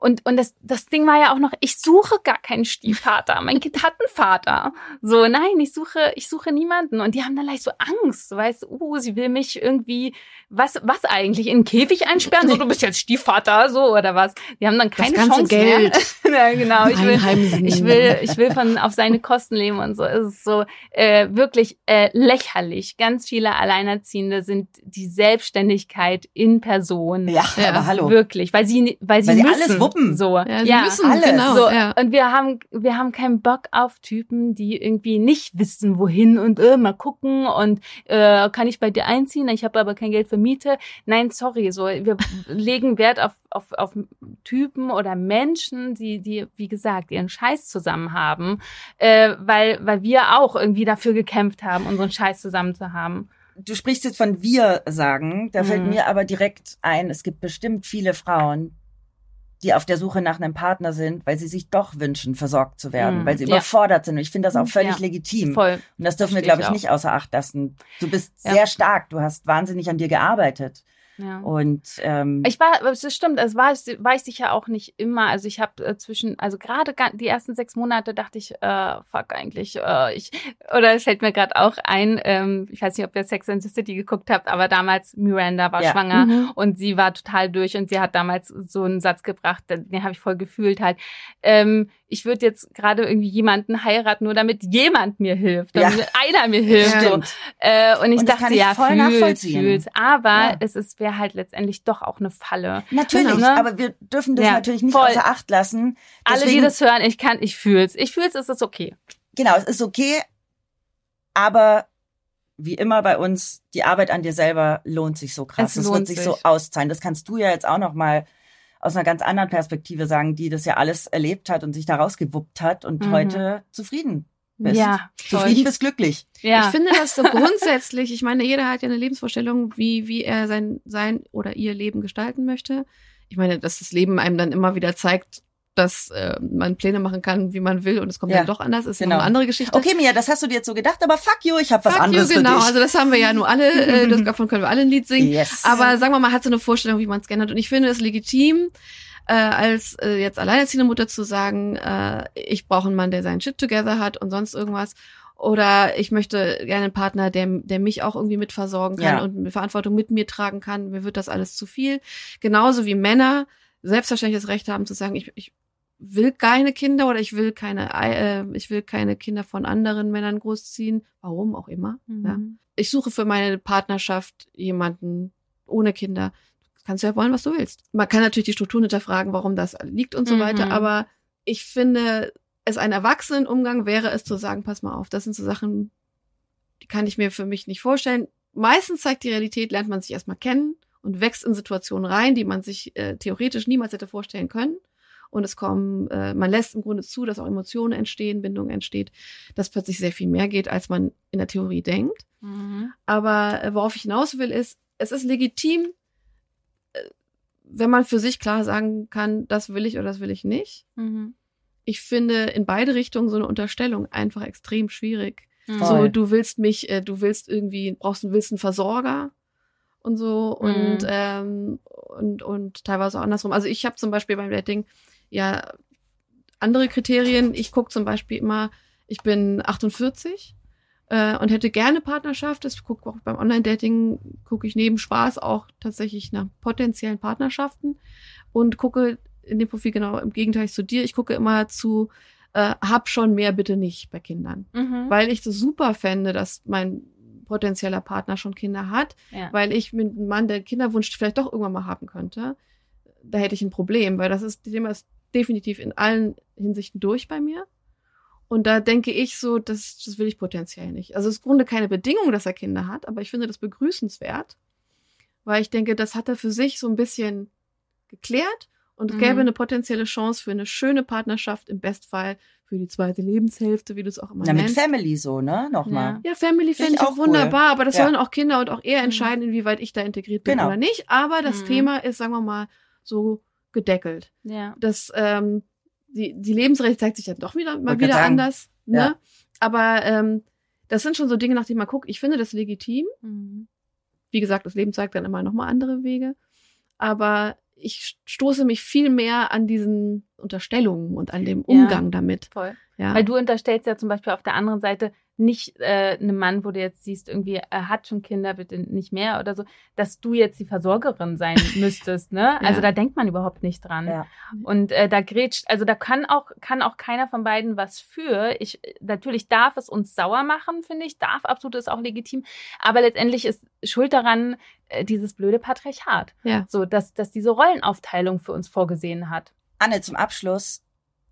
S4: und, und das, das Ding war ja auch noch, ich suche gar keinen Stiefvater. Mein Kind hat einen Vater. So, nein, ich suche, ich suche niemanden. Und die haben dann leicht so Angst. So, weißt du, uh, sie will mich irgendwie, was, was eigentlich, in einen Käfig einsperren? So, du bist jetzt Stiefvater, so, oder was? Die haben dann keine
S2: ganze
S4: Chance
S2: Geld.
S4: mehr. ja, genau. Ich will, ich will, ich will von auf seine Kosten leben und so. Es ist so äh, wirklich äh, lächerlich. Ganz viele Alleinerziehende sind die Selbstständigkeit in Person.
S3: Ja,
S2: Ja,
S3: aber hallo.
S4: Wirklich, weil sie, weil sie
S3: Weil sie
S4: müssen.
S3: alles wuppen.
S4: So,
S2: Ja, sie
S4: ja.
S2: müssen,
S3: alles.
S2: genau.
S4: So,
S2: ja.
S4: und wir haben, wir haben keinen Bock auf Typen, die irgendwie nicht wissen, wohin und äh, mal gucken und äh, kann ich bei dir einziehen? Ich habe aber kein Geld für Miete. Nein, sorry, so wir legen Wert auf, auf, auf Typen oder Menschen, die, die, wie gesagt, ihren Scheiß zusammen haben, äh, weil, weil wir auch irgendwie dafür gekämpft haben, unseren Scheiß zusammen zu haben.
S3: Du sprichst jetzt von wir sagen, da fällt
S4: Mhm.
S3: mir aber direkt ein, es gibt bestimmt viele Frauen, die auf der Suche nach einem Partner sind, weil sie sich doch wünschen, versorgt zu werden,
S4: Mhm.
S3: weil sie
S4: Ja.
S3: überfordert sind. Und ich finde das auch völlig
S4: Ja.
S3: legitim.
S4: Voll.
S3: Und das dürfen wir,
S4: Verstehe
S3: glaube
S4: ich
S3: ich, nicht außer Acht lassen. Du bist
S4: Ja.
S3: sehr stark, du hast wahnsinnig an dir gearbeitet.
S4: Ja.
S3: Und ähm,
S4: Ich war, das stimmt, es war, war ich sicher auch nicht immer. Also ich habe äh, zwischen, also gerade die ersten sechs Monate dachte ich, äh, fuck eigentlich, äh, ich, oder es fällt mir gerade auch ein, ähm, ich weiß nicht, ob ihr Sex and the City geguckt habt, aber damals Miranda war
S3: Ja.
S4: schwanger
S2: Mhm.
S4: und sie war total durch und sie hat damals so einen Satz gebracht, den, den habe ich voll gefühlt halt. Ähm, ich würde jetzt gerade irgendwie jemanden heiraten, nur damit jemand mir hilft,
S3: Ja.
S4: damit einer mir hilft.
S2: Ja.
S4: So. Äh, und ich
S3: Und
S4: dachte,
S3: ich
S4: ja,
S3: voll
S4: fühlt, fühlt. Aber
S3: Ja.
S4: es ist wäre halt letztendlich doch auch eine Falle.
S3: Natürlich,
S4: ne?
S3: aber wir dürfen das
S4: Ja,
S3: natürlich nicht
S4: voll.
S3: außer Acht lassen.
S4: Alle, die
S3: Deswegen-
S4: das hören, ich kann, ich fühl's. Ich fühl's, es ist okay.
S3: Genau, es ist okay, aber wie immer bei uns, die Arbeit an dir selber lohnt sich so krass.
S4: Es lohnt
S3: wird sich,
S4: sich.
S3: so auszahlen. Das kannst du ja jetzt auch noch mal aus einer ganz anderen Perspektive sagen, die das ja alles erlebt hat und sich da rausgewuppt hat und
S4: Mhm.
S3: heute zufrieden bist.
S4: Ja,
S3: Zufrieden bist glücklich.
S4: Ja.
S2: Ich finde das so grundsätzlich, ich meine, jeder hat ja eine Lebensvorstellung, wie, wie er sein, sein oder ihr Leben gestalten möchte. Ich meine, dass das Leben einem dann immer wieder zeigt, dass äh, man Pläne machen kann, wie man will und es kommt
S3: Ja,
S2: dann doch anders, ist
S3: genau.
S2: eine andere Geschichte.
S3: Okay, Mia, das hast du dir jetzt so gedacht, aber fuck you, ich habe was
S2: Fuck
S3: anderes
S2: you, genau, also das haben wir ja nur alle, äh, das, davon können wir alle ein Lied singen.
S3: yes.
S2: Aber sagen wir mal, hat so eine Vorstellung, wie man es gerne hat. Und ich finde es legitim, äh, als äh, jetzt alleinerziehende Mutter zu sagen, äh, ich brauche einen Mann, der seinen Shit together hat und sonst irgendwas. Oder ich möchte gerne einen Partner, der, der mich auch irgendwie mitversorgen kann
S3: Ja.
S2: und Verantwortung mit mir tragen kann. Mir wird das alles zu viel. Genauso wie Männer selbstverständlich das Recht haben zu sagen, ich, ich will keine Kinder oder ich will keine, äh, ich will keine Kinder von anderen Männern großziehen. Warum auch immer. Ja
S4: Mhm.
S2: ich suche für meine Partnerschaft jemanden ohne Kinder. Kannst du ja wollen, was du willst. Man kann natürlich die Strukturen hinterfragen, warum das liegt und so
S4: Mhm.
S2: weiter, aber ich finde, es ein Erwachsenenumgang wäre es zu sagen, pass mal auf, das sind so Sachen, die kann ich mir für mich nicht vorstellen. Meistens zeigt die Realität, lernt man sich erstmal kennen und wächst in Situationen rein, die man sich äh, theoretisch niemals hätte vorstellen können. Und es kommen, äh, man lässt im Grunde zu, dass auch Emotionen entstehen, Bindung entsteht, dass plötzlich sehr viel mehr geht, als man in der Theorie denkt.
S4: Mhm.
S2: Aber äh, worauf ich hinaus will, ist, es ist legitim, äh, wenn man für sich klar sagen kann, das will ich oder das will ich nicht.
S4: Mhm.
S2: Ich finde in beide Richtungen so eine Unterstellung einfach extrem schwierig.
S4: Mhm.
S2: So, du willst mich, äh, du willst irgendwie, brauchst du willst einen Versorger und so und
S4: Mhm.
S2: ähm, und und teilweise auch andersrum. Also ich habe zum Beispiel beim Dating ja andere Kriterien. Ich gucke zum Beispiel immer, ich bin 48 äh, und hätte gerne Partnerschaft. Das gucke auch beim Online-Dating gucke ich neben Spaß auch tatsächlich nach potenziellen Partnerschaften und gucke in dem Profil genau im Gegenteil zu dir. Ich gucke immer zu äh, hab schon mehr bitte nicht bei Kindern,
S4: Mhm.
S2: weil ich das super fände, dass mein potenzieller Partner schon Kinder hat,
S4: ja.
S2: weil ich mit einem Mann, der Kinderwunsch vielleicht doch irgendwann mal haben könnte, da hätte ich ein Problem, weil das ist das Thema ist definitiv in allen Hinsichten durch bei mir. Und da denke ich so, das, das will ich potenziell nicht. Also es ist im Grunde keine Bedingung, dass er Kinder hat, aber ich finde das begrüßenswert, weil ich denke, das hat er für sich so ein bisschen geklärt und es
S4: Mhm.
S2: gäbe eine potenzielle Chance für eine schöne Partnerschaft, im Bestfall für die zweite Lebenshälfte, wie du es auch immer
S3: Ja, mit
S2: nennst.
S3: Family so, ne? Nochmal.
S2: Ja, Family
S3: Finde ich
S2: auch
S3: cool.
S2: wunderbar, aber das
S3: Ja.
S2: sollen auch Kinder und auch er
S4: Mhm.
S2: entscheiden, inwieweit ich da integriert bin
S3: Genau.
S2: oder nicht. Aber das
S4: Mhm.
S2: Thema ist, sagen wir mal, so gedeckelt.
S4: ja.
S2: Das, ähm, die, die Lebensrechte zeigt sich dann doch wieder mal wieder
S3: sagen,
S2: anders. Ne?
S3: ja.
S2: Aber ähm, das sind schon so Dinge, nach denen man guckt. Ich finde das legitim.
S4: Mhm.
S2: Wie gesagt, das Leben zeigt dann immer nochmal andere Wege. Aber ich stoße mich viel mehr an diesen Unterstellungen und an dem
S4: Ja.
S2: Umgang damit.
S4: Voll.
S2: Ja.
S4: Weil du unterstellst ja zum Beispiel auf der anderen Seite nicht äh, einem Mann, wo du jetzt siehst, irgendwie, er hat schon Kinder, bitte nicht mehr oder so, dass du jetzt die Versorgerin sein müsstest, ne? Also
S2: Ja.
S4: da denkt man überhaupt nicht dran.
S3: Ja.
S4: Und äh, da grätscht, also da kann auch, kann auch keiner von beiden was für. Ich, natürlich darf es uns sauer machen, finde ich, darf absolut ist auch legitim. Aber letztendlich ist Schuld daran äh, dieses blöde Patriarchat.
S2: Ja.
S4: So, dass, dass diese Rollenaufteilung für uns vorgesehen hat.
S3: Anne, zum Abschluss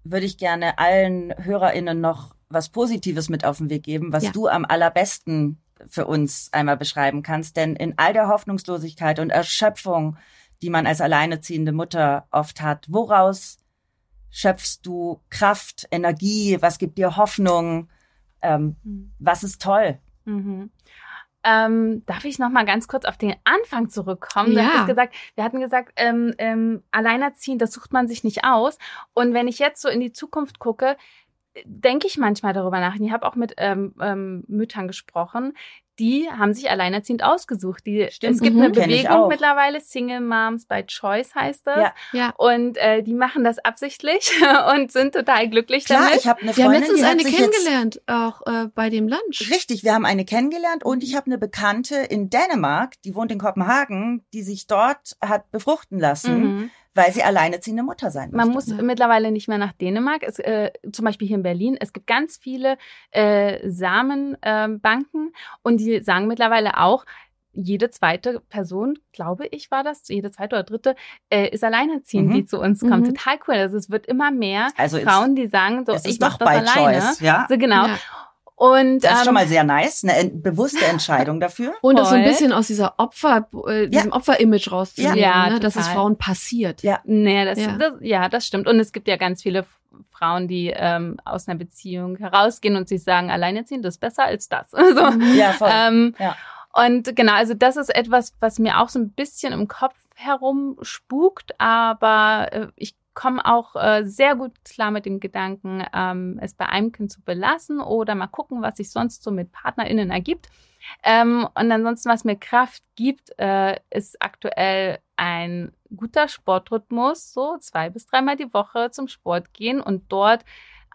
S3: würde ich gerne allen HörerInnen noch was Positives mit auf den Weg geben, was
S2: Ja.
S3: du am allerbesten für uns einmal beschreiben kannst. Denn in all der Hoffnungslosigkeit und Erschöpfung, die man als alleinerziehende Mutter oft hat, woraus schöpfst du Kraft, Energie? Was gibt dir Hoffnung? Ähm, was ist toll?
S4: Mhm. Ähm, darf ich noch mal ganz kurz auf den Anfang zurückkommen? Du
S2: Ja.
S4: gesagt, wir hatten gesagt, ähm, ähm, alleinerziehend, das sucht man sich nicht aus. Und wenn ich jetzt so in die Zukunft gucke, denke ich manchmal darüber nach. Und ich habe auch mit ähm, ähm, Müttern gesprochen, die haben sich alleinerziehend ausgesucht. Die,
S3: Stimmt,
S4: es gibt
S2: mhm,
S4: eine Bewegung mittlerweile, Single Moms by Choice heißt das.
S3: Ja.
S2: Ja.
S4: Und äh, die machen das absichtlich und sind total glücklich
S3: Klar,
S4: damit.
S3: ich habe eine
S2: Wir haben
S3: Freundin,
S2: letztens eine kennengelernt, auch äh, bei dem Lunch.
S3: Richtig, wir haben eine kennengelernt und ich habe eine Bekannte in Dänemark, die wohnt in Kopenhagen, die sich dort hat befruchten lassen,
S4: Mhm.
S3: Weil sie alleinerziehende Mutter sein
S4: Man
S3: möchte.
S4: muss
S2: Ja.
S4: mittlerweile nicht mehr nach Dänemark. Es, äh, zum Beispiel hier in Berlin. Es gibt ganz viele äh, Samenbanken ähm, Banken und die sagen mittlerweile auch, jede zweite Person, glaube ich, war das, jede zweite oder dritte, äh, ist alleinerziehend,
S3: Mhm.
S4: die zu uns kommt.
S2: Mhm.
S4: Total cool. Also es wird immer mehr
S3: Also
S4: Frauen, die sagen, so,
S3: es
S4: ich
S3: ist
S4: mach
S3: doch
S4: das alleine.
S3: choice, ja.
S4: So, genau.
S2: Ja.
S4: Und
S3: Das ist
S4: ähm,
S3: schon mal sehr nice, eine en- bewusste Entscheidung dafür.
S2: Und auch so ein bisschen aus dieser Opfer, äh, diesem Opfer-Image rauszunehmen,
S4: Ja,
S2: ne? dass es
S4: total.
S2: Frauen passiert.
S3: Ja.
S4: Nee, das,
S2: Ja.
S4: Das, ja, das stimmt. Und es gibt ja ganz viele Frauen, die ähm, aus einer Beziehung herausgehen und sich sagen, alleinerziehend ist besser als das. Also,
S3: Ja, voll.
S4: ähm,
S3: Ja.
S4: Und genau, also das ist etwas, was mir auch so ein bisschen im Kopf herumspukt, aber äh, ich komme auch äh, sehr gut klar mit dem Gedanken, ähm, es bei einem Kind zu belassen oder mal gucken, was sich sonst so mit PartnerInnen ergibt. Ähm, und ansonsten, was mir Kraft gibt, äh, ist aktuell ein guter Sportrhythmus, so zwei bis dreimal die Woche zum Sport gehen und dort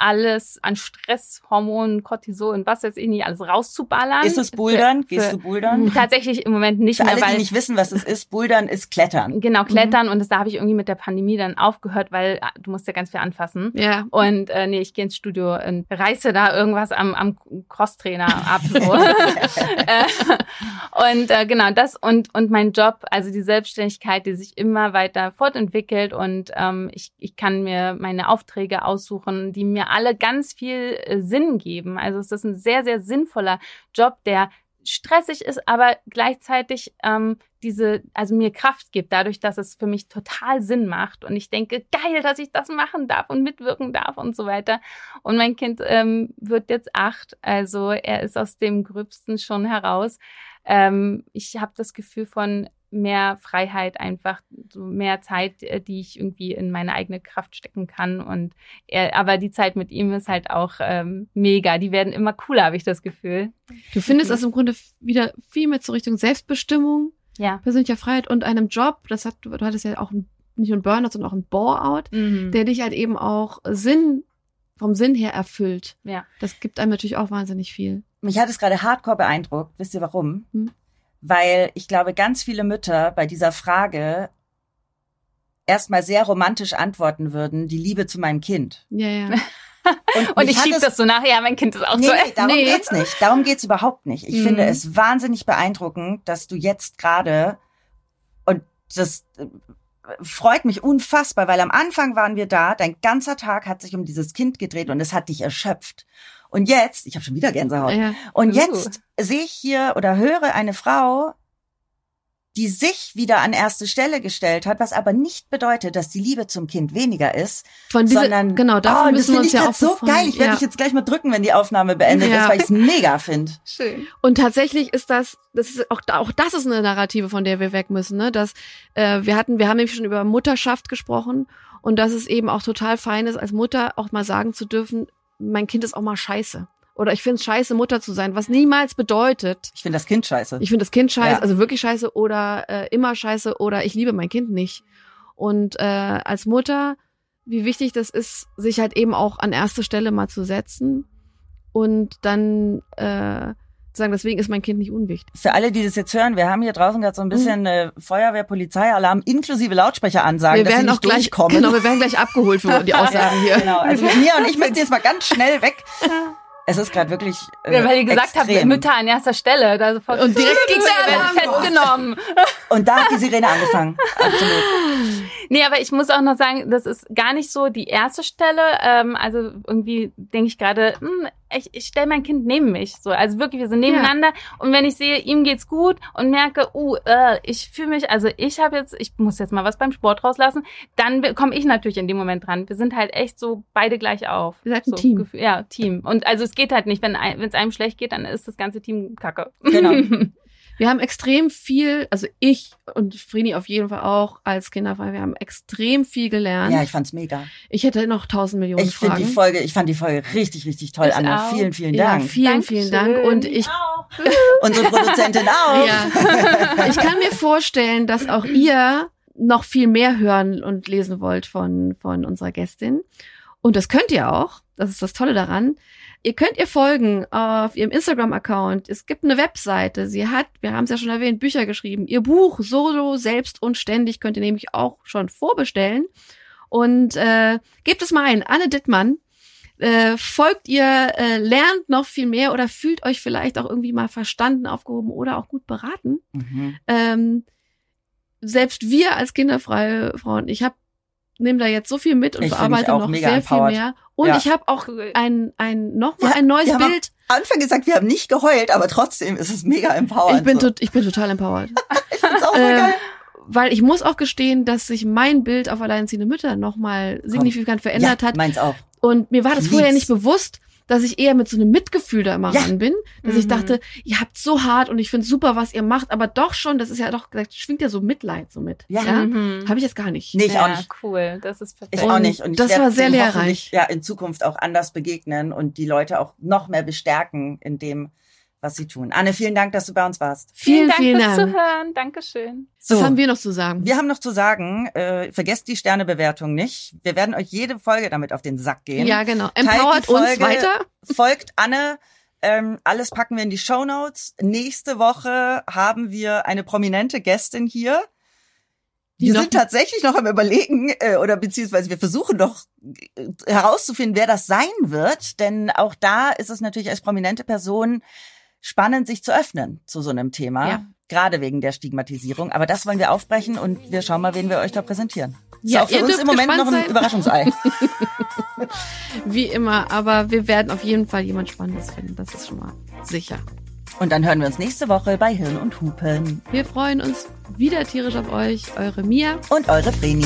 S4: alles an Stress, Hormonen, Cortisol und was weiß ich nicht, alles rauszuballern.
S3: ist es Bouldern?
S4: Für-
S3: Gehst
S4: für-
S3: du Bouldern?
S4: Tatsächlich im Moment nicht
S3: Für
S4: mehr,
S3: alle,
S4: weil
S3: die nicht wissen, was es ist, Bouldern ist Klettern.
S4: genau klettern und das, da habe ich irgendwie mit der Pandemie dann aufgehört, weil ah, du musst ja ganz viel anfassen.
S2: Ja.
S4: Und äh, nee, ich gehe ins Studio und reiße da irgendwas am, am Crosstrainer ab. So. äh, und äh, genau das und und mein Job, also die Selbstständigkeit, die sich immer weiter fortentwickelt und ähm, ich, ich kann mir meine Aufträge aussuchen, die mir alle ganz viel äh, Sinn geben. Also es ist ein sehr, sehr sinnvoller Job, der stressig ist, aber gleichzeitig ähm, diese, also mir Kraft gibt, dadurch, dass es für mich total Sinn macht. Und ich denke, geil, dass ich das machen darf und mitwirken darf und so weiter. Und mein Kind ähm, wird jetzt acht, also er ist aus dem Gröbsten schon heraus. Ähm, ich habe das Gefühl von mehr Freiheit einfach, so mehr Zeit, äh, die ich irgendwie in meine eigene Kraft stecken kann. Und er, aber die Zeit mit ihm ist halt auch ähm, mega. Die werden immer cooler, habe ich das Gefühl.
S2: Du findest das im Grunde wieder viel mehr zur Richtung Selbstbestimmung,
S4: Ja.
S2: persönlicher Freiheit und einem Job, das hat, du hattest ja auch ein, nicht nur ein Burnout, sondern auch ein Bore-out,
S4: Mhm.
S2: der dich halt eben auch Sinn, vom Sinn her erfüllt.
S4: ja.
S2: Das gibt einem natürlich auch wahnsinnig viel.
S3: Mich hat es gerade hardcore beeindruckt. Wisst ihr warum?
S2: Hm.
S3: Weil ich glaube, ganz viele Mütter bei dieser Frage erstmal sehr romantisch antworten würden, die Liebe zu meinem Kind.
S2: Ja, ja.
S3: Und,
S4: Und ich
S3: hat
S4: schieb
S3: es-
S4: das so nach, ja, mein Kind ist auch
S3: Nee,
S4: so.
S3: nee, darum
S2: Nee.
S3: geht's nicht. Darum geht's überhaupt nicht. Ich
S2: Mhm.
S3: finde es wahnsinnig beeindruckend, dass du jetzt gerade und das äh, freut mich unfassbar, weil am Anfang waren wir da, dein ganzer Tag hat sich um dieses Kind gedreht und es hat dich erschöpft. Und jetzt, ich habe schon wieder Gänsehaut.
S2: ja.
S3: Und
S4: Uh.
S3: jetzt sehe ich hier oder höre eine Frau, die sich wieder an erste Stelle gestellt hat, was aber nicht bedeutet, dass die Liebe zum Kind weniger ist,
S2: Von diese,
S3: sondern
S2: genau,
S3: oh,
S2: davon
S3: das
S2: müssen wir
S3: finde
S2: uns
S3: ich
S2: ja auch
S3: so geil. Ich werde
S2: ja.
S3: dich jetzt gleich mal drücken, wenn die Aufnahme beendet
S2: Ja.
S3: ist, weil ich es mega finde.
S4: Schön.
S2: Und tatsächlich ist das, das ist auch, auch das ist eine Narrative, von der wir weg müssen, ne? Dass äh, wir hatten, wir haben nämlich schon über Mutterschaft gesprochen und dass es eben auch total fein ist, als Mutter auch mal sagen zu dürfen, mein Kind ist auch mal scheiße. Oder ich finde es scheiße, Mutter zu sein, was niemals bedeutet,
S3: Ich finde das Kind scheiße.
S2: ich finde das Kind scheiße,
S3: Ja.
S2: also wirklich scheiße oder äh, immer scheiße oder ich liebe mein Kind nicht. Und äh, als Mutter, wie wichtig das ist, sich halt eben auch an erste Stelle mal zu setzen und dann äh, sagen, deswegen ist mein Kind nicht unwichtig.
S3: Für alle, die das jetzt hören, wir haben hier draußen gerade so
S2: Mhm.
S3: ein bisschen äh, Feuerwehr, Polizeialarm inklusive Lautsprecheransagen,
S2: wir
S3: dass sie
S2: werden
S3: nicht
S2: auch gleich,
S3: durchkommen.
S2: genau, wir werden gleich abgeholt für die Aussagen hier.
S3: Genau, also Mia und ich müssen jetzt mal ganz schnell weg. Es ist gerade wirklich äh,
S4: Ja, weil ihr gesagt habt,
S3: extrem.
S4: Mütter an erster Stelle. Da sofort
S2: Und direkt
S4: werden
S2: Alarm los.
S4: festgenommen.
S3: Und da hat die Sirene angefangen. Absolut.
S4: Nee, aber ich muss auch noch sagen, das ist gar nicht so die erste Stelle. Ähm, also irgendwie denke ich gerade, hm, ich, ich stelle mein Kind neben mich. So, also wirklich, wir sind nebeneinander. Und wenn ich sehe, ihm geht's gut und merke, uh, äh, ich fühle mich, also ich habe jetzt, ich muss jetzt mal was beim Sport rauslassen, dann komme ich natürlich in dem Moment dran. Wir sind halt echt so beide gleich auf.
S2: Seid ein
S4: so,
S2: Team.
S4: Gefühl- Ja, Team. Und also es geht halt nicht, wenn es einem schlecht geht, dann ist das ganze Team kacke.
S3: Genau.
S2: Wir haben extrem viel, also ich und Frini auf jeden Fall auch als Kinderfrei, wir haben extrem viel gelernt.
S3: Ja, ich fand's mega.
S2: ich hätte noch tausend Millionen
S3: Ich finde
S2: Fragen.
S3: die Folge, ich fand die Folge richtig, richtig toll,
S4: Ich
S3: Anna.
S4: auch.
S3: Vielen, vielen
S2: ja,
S3: Dank.
S2: vielen, vielen Dank.
S4: Dankeschön.
S2: Und ich
S3: Unsere Produzentin auch.
S2: Ja. Ich kann mir vorstellen, dass auch ihr noch viel mehr hören und lesen wollt von, von unserer Gästin. Und das könnt ihr auch. Das ist das Tolle daran. Ihr könnt ihr folgen auf ihrem Instagram-Account. Es gibt eine Webseite. Sie hat, wir haben es ja schon erwähnt, Bücher geschrieben. Ihr Buch Solo, selbst und ständig könnt ihr nämlich auch schon vorbestellen. Und äh, gebt es mal ein. Anne Dittmann. Äh, folgt ihr, äh, lernt noch viel mehr oder fühlt euch vielleicht auch irgendwie mal verstanden, aufgehoben oder auch gut beraten.
S3: Mhm.
S2: Ähm, selbst wir als kinderfreie Frauen, ich habe nehme da jetzt so viel mit und
S3: Ich
S2: verarbeite
S3: auch
S2: noch
S3: mega
S2: sehr
S3: empowered.
S2: viel mehr. Und
S3: Ja.
S2: ich habe auch ein, ein nochmal
S3: Ja,
S2: ein neues
S3: wir haben
S2: Bild.
S3: Anfang gesagt, wir haben nicht geheult, aber trotzdem ist es mega empowernd.
S2: Ich bin,
S3: so.
S2: ich bin total empowered.
S3: ich find's auch
S2: ähm,
S3: geil.
S2: Weil ich muss auch gestehen, dass sich mein Bild auf alleinerziehende Mütter nochmal signifikant verändert
S3: ja,
S2: hat.
S3: Meins auch.
S2: Und mir war das
S3: Ich
S2: vorher
S3: lieb's.
S2: nicht bewusst, dass ich eher mit so einem Mitgefühl da immer
S3: Ja.
S2: ran bin. Dass ich
S4: Mhm.
S2: dachte, ihr habt so hart und ich finde super, was ihr macht, aber doch schon, das ist ja doch, da schwingt ja so Mitleid so mit.
S3: Ja.
S4: Mhm.
S2: Habe ich jetzt gar nicht.
S3: Nee, ich
S4: ja,
S3: auch nicht.
S4: cool. Das ist perfekt.
S3: Ich
S2: Und
S3: auch nicht. Und ich
S2: das war sehr lehrreich.
S3: hoffentlich, Ja, in Zukunft auch anders begegnen und die Leute auch noch mehr bestärken in dem, was sie tun. Anne, vielen Dank, dass du bei uns warst.
S2: Vielen, vielen
S4: Dank
S2: Dank.
S4: fürs Zuhören. Dankeschön.
S3: So,
S2: Was haben wir noch zu sagen?
S3: wir haben noch zu sagen, äh, vergesst die Sternebewertung nicht. Wir werden euch jede Folge damit auf den Sack gehen.
S2: ja, genau. Empowert uns
S3: Folge.
S2: weiter.
S3: Folgt Anne. Ähm, alles packen wir in die Show Notes. Nächste Woche haben wir eine prominente Gästin hier.
S2: Die
S3: wir sind tatsächlich noch am überlegen, äh, oder beziehungsweise wir versuchen noch äh, herauszufinden, wer das sein wird. Denn auch da ist es natürlich als prominente Person spannend, sich zu öffnen zu so einem Thema.
S2: Ja.
S3: Gerade wegen der Stigmatisierung. Aber das wollen wir aufbrechen und wir schauen mal, wen wir euch da präsentieren. Ist
S2: Ja,
S3: auch für
S2: ihr
S3: uns
S2: dürft
S3: im Moment noch ein
S2: sein.
S3: Überraschungsei.
S2: Wie immer, aber wir werden auf jeden Fall jemand Spannendes finden. Das ist schon mal sicher.
S3: Und dann hören wir uns nächste Woche bei Hirn und Hupen.
S2: Wir freuen uns wieder tierisch auf euch. Eure Mia.
S3: Und eure Vreni.